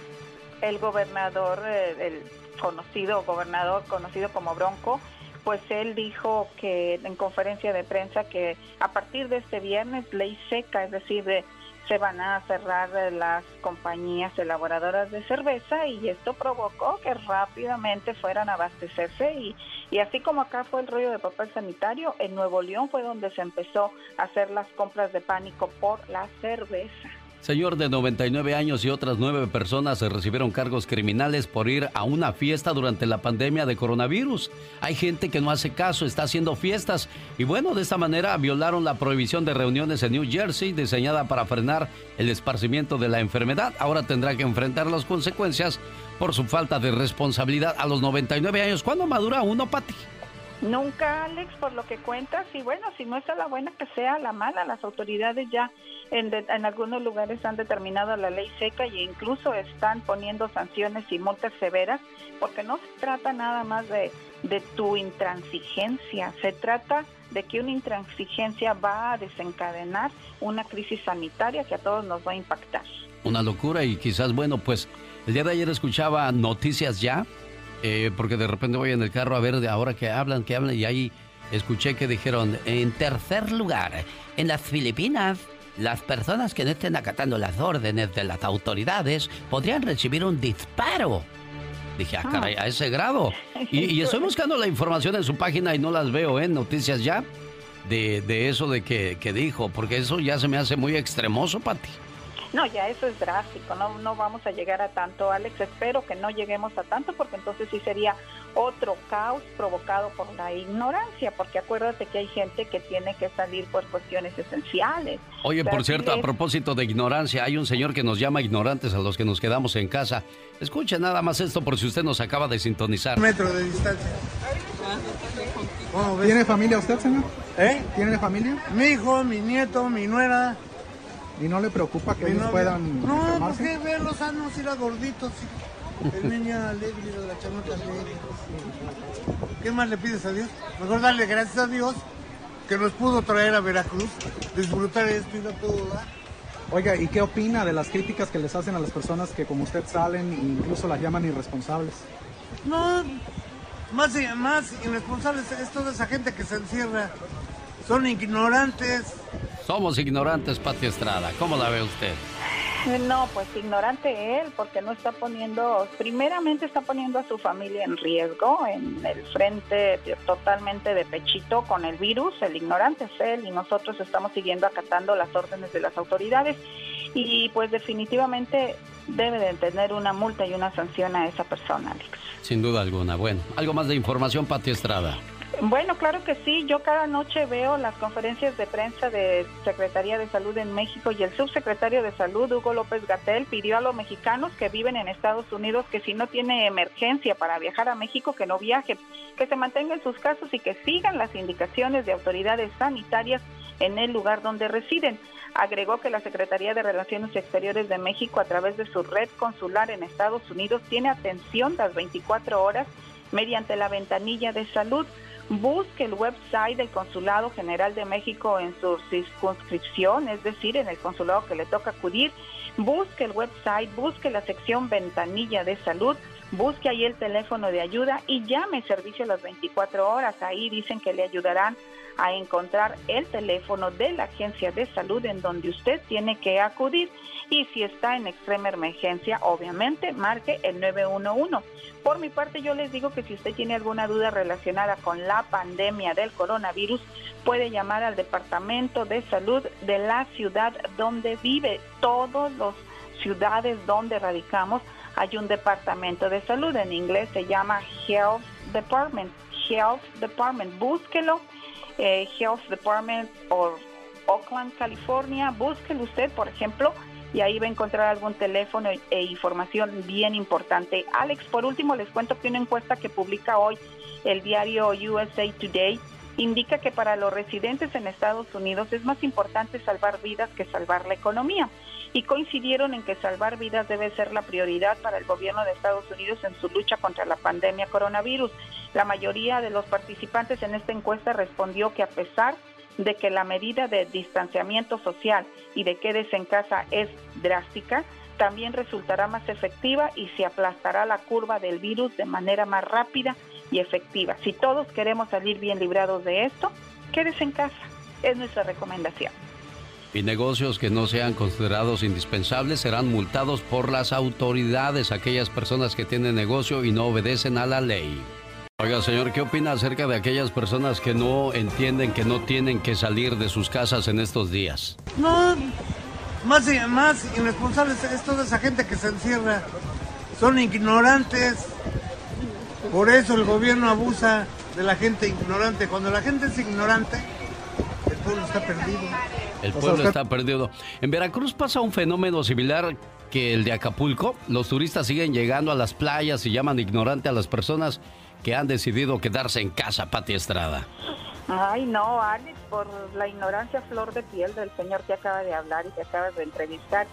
el gobernador, eh, el conocido gobernador, conocido como Bronco, pues él dijo que en conferencia de prensa que a partir de este viernes ley seca, es decir, de se van a cerrar las compañías elaboradoras de cerveza y esto provocó que rápidamente fueran a abastecerse y, y así como acá fue el rollo de papel sanitario, en Nuevo León fue donde se empezó a hacer las compras de pánico por la cerveza. Señor de 99 años y otras nueve personas se recibieron cargos criminales por ir a una fiesta durante la pandemia de coronavirus. Hay gente que no hace caso, está haciendo fiestas y bueno, de esta manera violaron la prohibición de reuniones en New Jersey diseñada para frenar el esparcimiento de la enfermedad. Ahora tendrá que enfrentar las consecuencias por su falta de responsabilidad a los 99 años. ¿Cuándo madura uno, Pati? Nunca, Alex, por lo que cuentas, y bueno, si no es a la buena, que sea la mala. Las autoridades ya en, en, algunos lugares han determinado la ley seca e incluso están poniendo sanciones y multas severas, porque no se trata nada más de, de tu intransigencia, se trata de que una intransigencia va a desencadenar una crisis sanitaria que a todos nos va a impactar. Una locura y quizás, bueno, pues el día de ayer escuchaba noticias ya eh, porque de repente voy en el carro a ver de ahora que hablan, que hablan, y ahí escuché que dijeron, en tercer lugar, en las Filipinas, las personas que no estén acatando las órdenes de las autoridades podrían recibir un disparo. Dije, ah, caray, a ese grado. Y, [laughs] estoy buscando la información en su página y no las veo, ¿eh? Noticias ya, de, de eso de que, que dijo, porque eso ya se me hace muy extremoso, Pati. No, ya eso es drástico, no, no vamos a llegar a tanto, Alex. Espero que no lleguemos a tanto porque entonces sí sería otro caos provocado por la ignorancia, porque acuérdate que hay gente que tiene que salir por cuestiones esenciales. Oye, por cierto, a propósito de ignorancia, hay un señor que nos llama ignorantes a los que nos quedamos en casa. Escuche nada más esto por si usted nos acaba de sintonizar. Metro de distancia. ¿Tiene familia usted, señor? ¿Eh? ¿Tiene familia? Mi hijo, mi nieto, mi nuera. ¿Y no le preocupa que ellos puedan No, porque verlos sanos y los gorditos. El niño alegre, la chamota alegre. ¿Qué más le pides a Dios? Mejor darle gracias a Dios que nos pudo traer a Veracruz, disfrutar esto y no todo dar. Oiga, ¿y qué opina de las críticas que les hacen a las personas que como usted salen e incluso las llaman irresponsables? No, más, más irresponsables es toda esa gente que se encierra. Son ignorantes, somos ignorantes, Pati Estrada. ¿Cómo la ve usted? No, pues ignorante él, porque no está poniendo, primeramente está poniendo a su familia en riesgo, en el frente totalmente de pechito con el virus, el ignorante es él y nosotros estamos siguiendo acatando las órdenes de las autoridades y pues definitivamente debe de tener una multa y una sanción a esa persona, Alex. Sin duda alguna. Bueno, algo más de información, Pati Estrada. Bueno, claro que sí. Yo cada noche veo las conferencias de prensa de Secretaría de Salud en México y el subsecretario de Salud, Hugo López Gatel, pidió a los mexicanos que viven en Estados Unidos que si no tiene emergencia para viajar a México, que no viaje, que se mantenga en sus casos y que sigan las indicaciones de autoridades sanitarias en el lugar donde residen. Agregó que la Secretaría de Relaciones Exteriores de México, a través de su red consular en Estados Unidos, tiene atención las 24 horas mediante la ventanilla de salud. Busque el website del Consulado General de México en su circunscripción, es decir, en el consulado que le toca acudir. Busque el website, busque la sección ventanilla de salud, busque ahí el teléfono de ayuda y llame servicio a las 24 horas. Ahí dicen que le ayudarán a encontrar el teléfono de la agencia de salud en donde usted tiene que acudir y si está en extrema emergencia, obviamente, marque el 911. Por mi parte, yo les digo que si usted tiene alguna duda relacionada con la pandemia del coronavirus, puede llamar al Departamento de Salud de la ciudad donde vive. Todas las ciudades donde radicamos hay un departamento de salud. En inglés se llama Health Department. Health Department. Búsquelo. Eh, Health Department o Oakland, California. Búsquelo usted, por ejemplo, y ahí va a encontrar algún teléfono e información bien importante. Alex, por último les cuento que una encuesta que publica hoy el diario USA Today indica que para los residentes en Estados Unidos es más importante salvar vidas que salvar la economía y coincidieron en que salvar vidas debe ser la prioridad para el gobierno de Estados Unidos en su lucha contra la pandemia coronavirus. La mayoría de los participantes en esta encuesta respondió que a pesar de que la medida de distanciamiento social y de quedes en casa es drástica, también resultará más efectiva y se aplastará la curva del virus de manera más rápida y efectiva. Si todos queremos salir bien librados de esto, quédese en casa. Es nuestra recomendación. Y negocios que no sean considerados indispensables serán multados por las autoridades, aquellas personas que tienen negocio y no obedecen a la ley. Oiga, señor, ¿qué opina acerca de aquellas personas que no entienden que no tienen que salir de sus casas en estos días? No, más, más irresponsables es toda esa gente que se encierra. Son ignorantes. Por eso el gobierno abusa de la gente ignorante. Cuando la gente es ignorante, el pueblo está perdido. El pueblo está perdido. En Veracruz pasa un fenómeno similar que el de Acapulco. Los turistas siguen llegando a las playas y llaman ignorante a las personas que han decidido quedarse en casa, Pati Estrada. Ay, no, Alex, por la ignorancia flor de piel del señor que acaba de hablar y que acabas de entrevistar.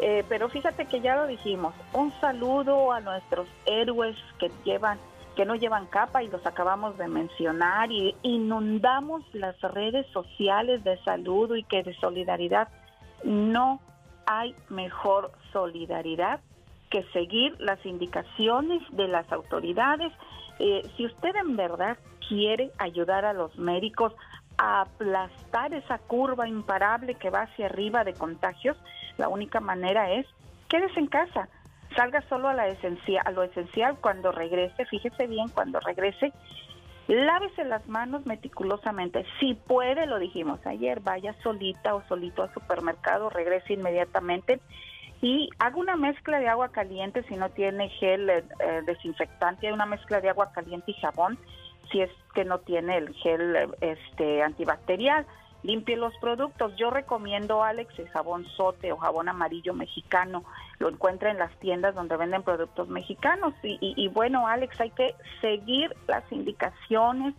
Eh, pero fíjate que ya lo dijimos, un saludo a nuestros héroes que llevan que no llevan capa y los acabamos de mencionar y inundamos las redes sociales de saludo y que de solidaridad. No hay mejor solidaridad que seguir las indicaciones de las autoridades. Eh, si usted en verdad quiere ayudar a los médicos a aplastar esa curva imparable que va hacia arriba de contagios, la única manera es quédese en casa, salga solo a, la esencial, a lo esencial cuando regrese, fíjese bien cuando regrese, lávese las manos meticulosamente, si puede, lo dijimos ayer, vaya solita o solito al supermercado, regrese inmediatamente y hago una mezcla de agua caliente si no tiene gel eh, eh, desinfectante, una mezcla de agua caliente y jabón si es que no tiene el gel este antibacterial. Limpie los productos. Yo recomiendo, Alex, el jabón sote o jabón amarillo mexicano. Lo encuentra en las tiendas donde venden productos mexicanos. Y, bueno, Alex, hay que seguir las indicaciones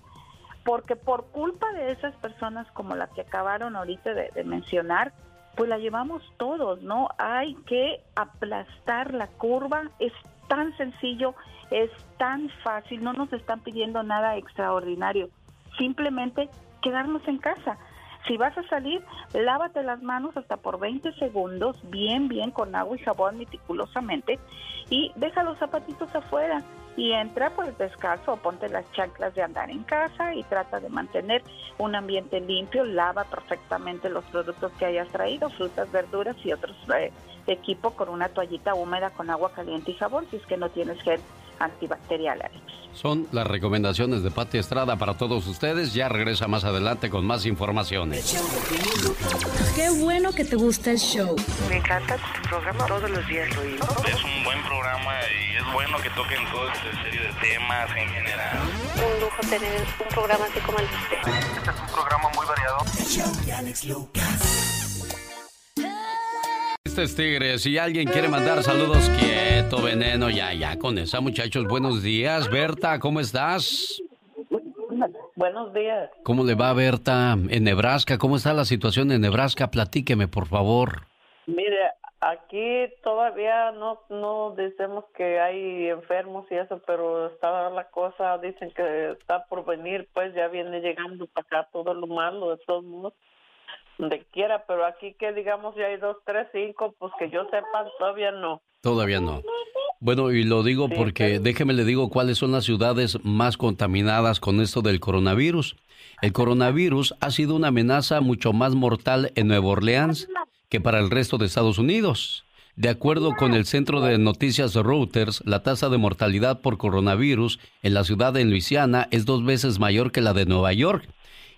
porque por culpa de esas personas como las que acabaron ahorita de mencionar, pues la llevamos todos, ¿no? Hay que aplastar la curva, es tan sencillo, es tan fácil, no nos están pidiendo nada extraordinario, simplemente quedarnos en casa. Si vas a salir, lávate las manos hasta por 20 segundos, bien, bien, con agua y jabón meticulosamente, y deja los zapatitos afuera y entra pues descalzo o ponte las chanclas de andar en casa y trata de mantener un ambiente limpio, lava perfectamente los productos que hayas traído, frutas, verduras y otros eh, equipo con una toallita húmeda con agua caliente y jabón si es que no tienes gel antibacterial, Alex. Son las recomendaciones de Pati Estrada para todos ustedes. Ya regresa más adelante con más informaciones. Qué bueno que te gusta el show. Me encanta tu programa, todos los días lo oigo. Es un buen programa y es bueno que toquen todo este serie de temas en general. Un lujo tener un programa así como el de usted. Este es un programa muy variado. El show de Alex Lucas. Este es Tigre. Si alguien quiere mandar saludos, veneno, ya, ya, con esa, muchachos. Buenos días, Berta, ¿cómo estás? Buenos días. ¿Cómo le va Berta en Nebraska? ¿Cómo está la situación en Nebraska? Platíqueme, por favor. Mire, aquí todavía no no decimos que hay enfermos y eso, pero está la cosa, dicen que está por venir, pues ya viene llegando para acá todo lo malo de todos modos, donde quiera, pero aquí que digamos ya hay dos, tres, cinco, pues que yo sepa todavía no. Todavía no. Bueno, y lo digo porque déjeme le digo cuáles son las ciudades más contaminadas con esto del coronavirus. El coronavirus ha sido una amenaza mucho más mortal en Nueva Orleans que para el resto de Estados Unidos. De acuerdo con el centro de noticias Reuters, la tasa de mortalidad por coronavirus en la ciudad de Luisiana es dos veces mayor que la de Nueva York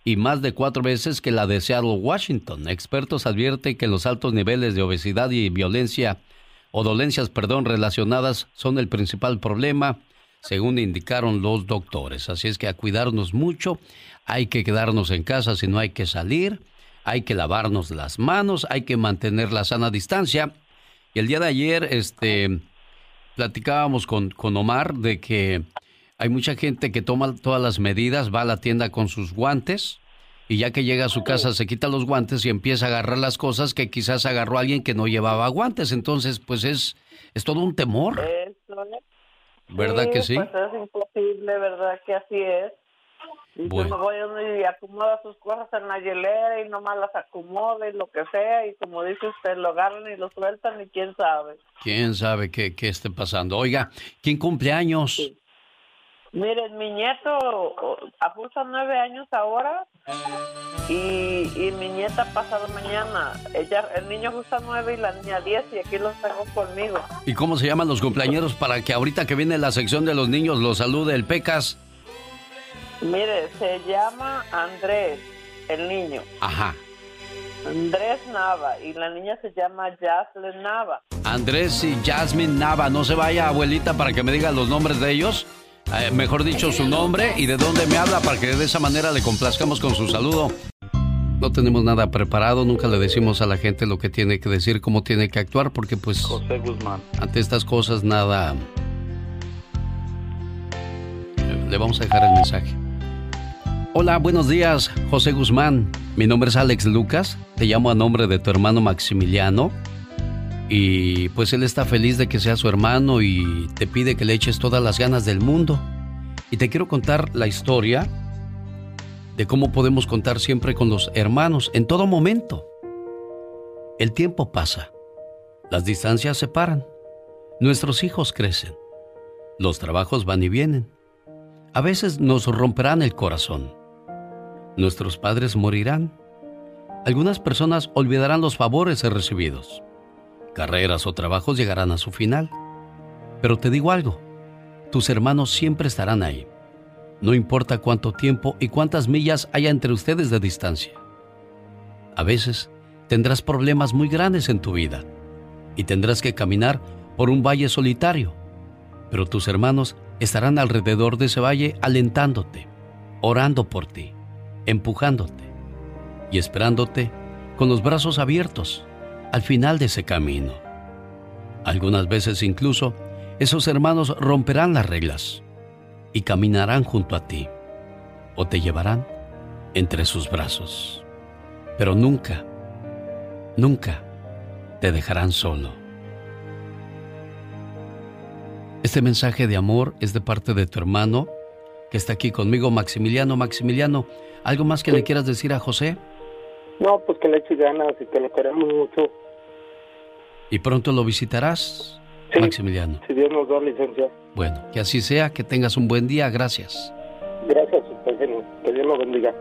y más de cuatro veces que la de Seattle, Washington. Expertos advierten que los altos niveles de obesidad y violencia o dolencias, perdón, relacionadas son el principal problema, según indicaron los doctores. Así es que a cuidarnos mucho, hay que quedarnos en casa si no hay que salir, hay que lavarnos las manos, hay que mantener la sana distancia. Y el día de ayer, este, platicábamos con, con Omar de que hay mucha gente que toma todas las medidas, va a la tienda con sus guantes, y ya que llega a su casa se quita los guantes y empieza a agarrar las cosas que quizás agarró alguien que no llevaba guantes. Entonces, pues es, es todo un temor. ¿Verdad que sí? Pues es imposible, ¿verdad que así es? Y Bueno. va uno y acomoda sus cosas en la hielera y nomás las acomoda y lo que sea y como dice usted, lo agarran y lo sueltan y quién sabe. ¿Quién sabe qué, qué esté pasando? Oiga, ¿quién cumple años? Miren, mi nieto abusa nueve años ahora y, y mi nieta pasado mañana. Ella, el niño abusa nueve y la niña diez y aquí los tengo conmigo. ¿Y cómo se llaman los cumpleañeros para que ahorita que viene la sección de los niños los salude el Pecas? Mire, se llama Andrés, el niño. Ajá. Andrés Nava y la niña se llama Jaslyn Nava. Andrés y Jasmine Nava. No se vaya, abuelita, para que me diga los nombres de ellos. Eh, mejor dicho, su nombre y de dónde me habla para que de esa manera le complazcamos con su saludo. No tenemos nada preparado, nunca le decimos a la gente lo que tiene que decir, cómo tiene que actuar, porque pues José Guzmán. ante estas cosas nada... Le vamos a dejar el mensaje. Hola, buenos días, José Guzmán. Mi nombre es Alex Lucas. Te llamo a nombre de tu hermano Maximiliano. Y pues él está feliz de que sea su hermano y te pide que le eches todas las ganas del mundo. Y te quiero contar la historia de cómo podemos contar siempre con los hermanos en todo momento. El tiempo pasa, las distancias se paran, nuestros hijos crecen, los trabajos van y vienen. A veces nos romperán el corazón. Nuestros padres morirán. Algunas personas olvidarán los favores recibidos. Carreras o trabajos llegarán a su final. Pero te digo algo, tus hermanos siempre estarán ahí. No importa cuánto tiempo y cuántas millas haya entre ustedes de distancia. A veces tendrás problemas muy grandes en tu vida y tendrás que caminar por un valle solitario, pero tus hermanos estarán alrededor de ese valle alentándote, orando por ti, empujándote y esperándote con los brazos abiertos al final de ese camino. Algunas veces incluso esos hermanos romperán las reglas y caminarán junto a ti o te llevarán entre sus brazos. Pero nunca, nunca te dejarán solo. Este mensaje de amor es de parte de tu hermano que está aquí conmigo, Maximiliano. Maximiliano, ¿algo más que le quieras decir a José? No, pues que le eche ganas y que lo queremos mucho. Y pronto lo visitarás, Maximiliano. Si Dios nos da licencia. Bueno, que así sea, que tengas un buen día, gracias. Gracias. Que Dios lo bendiga.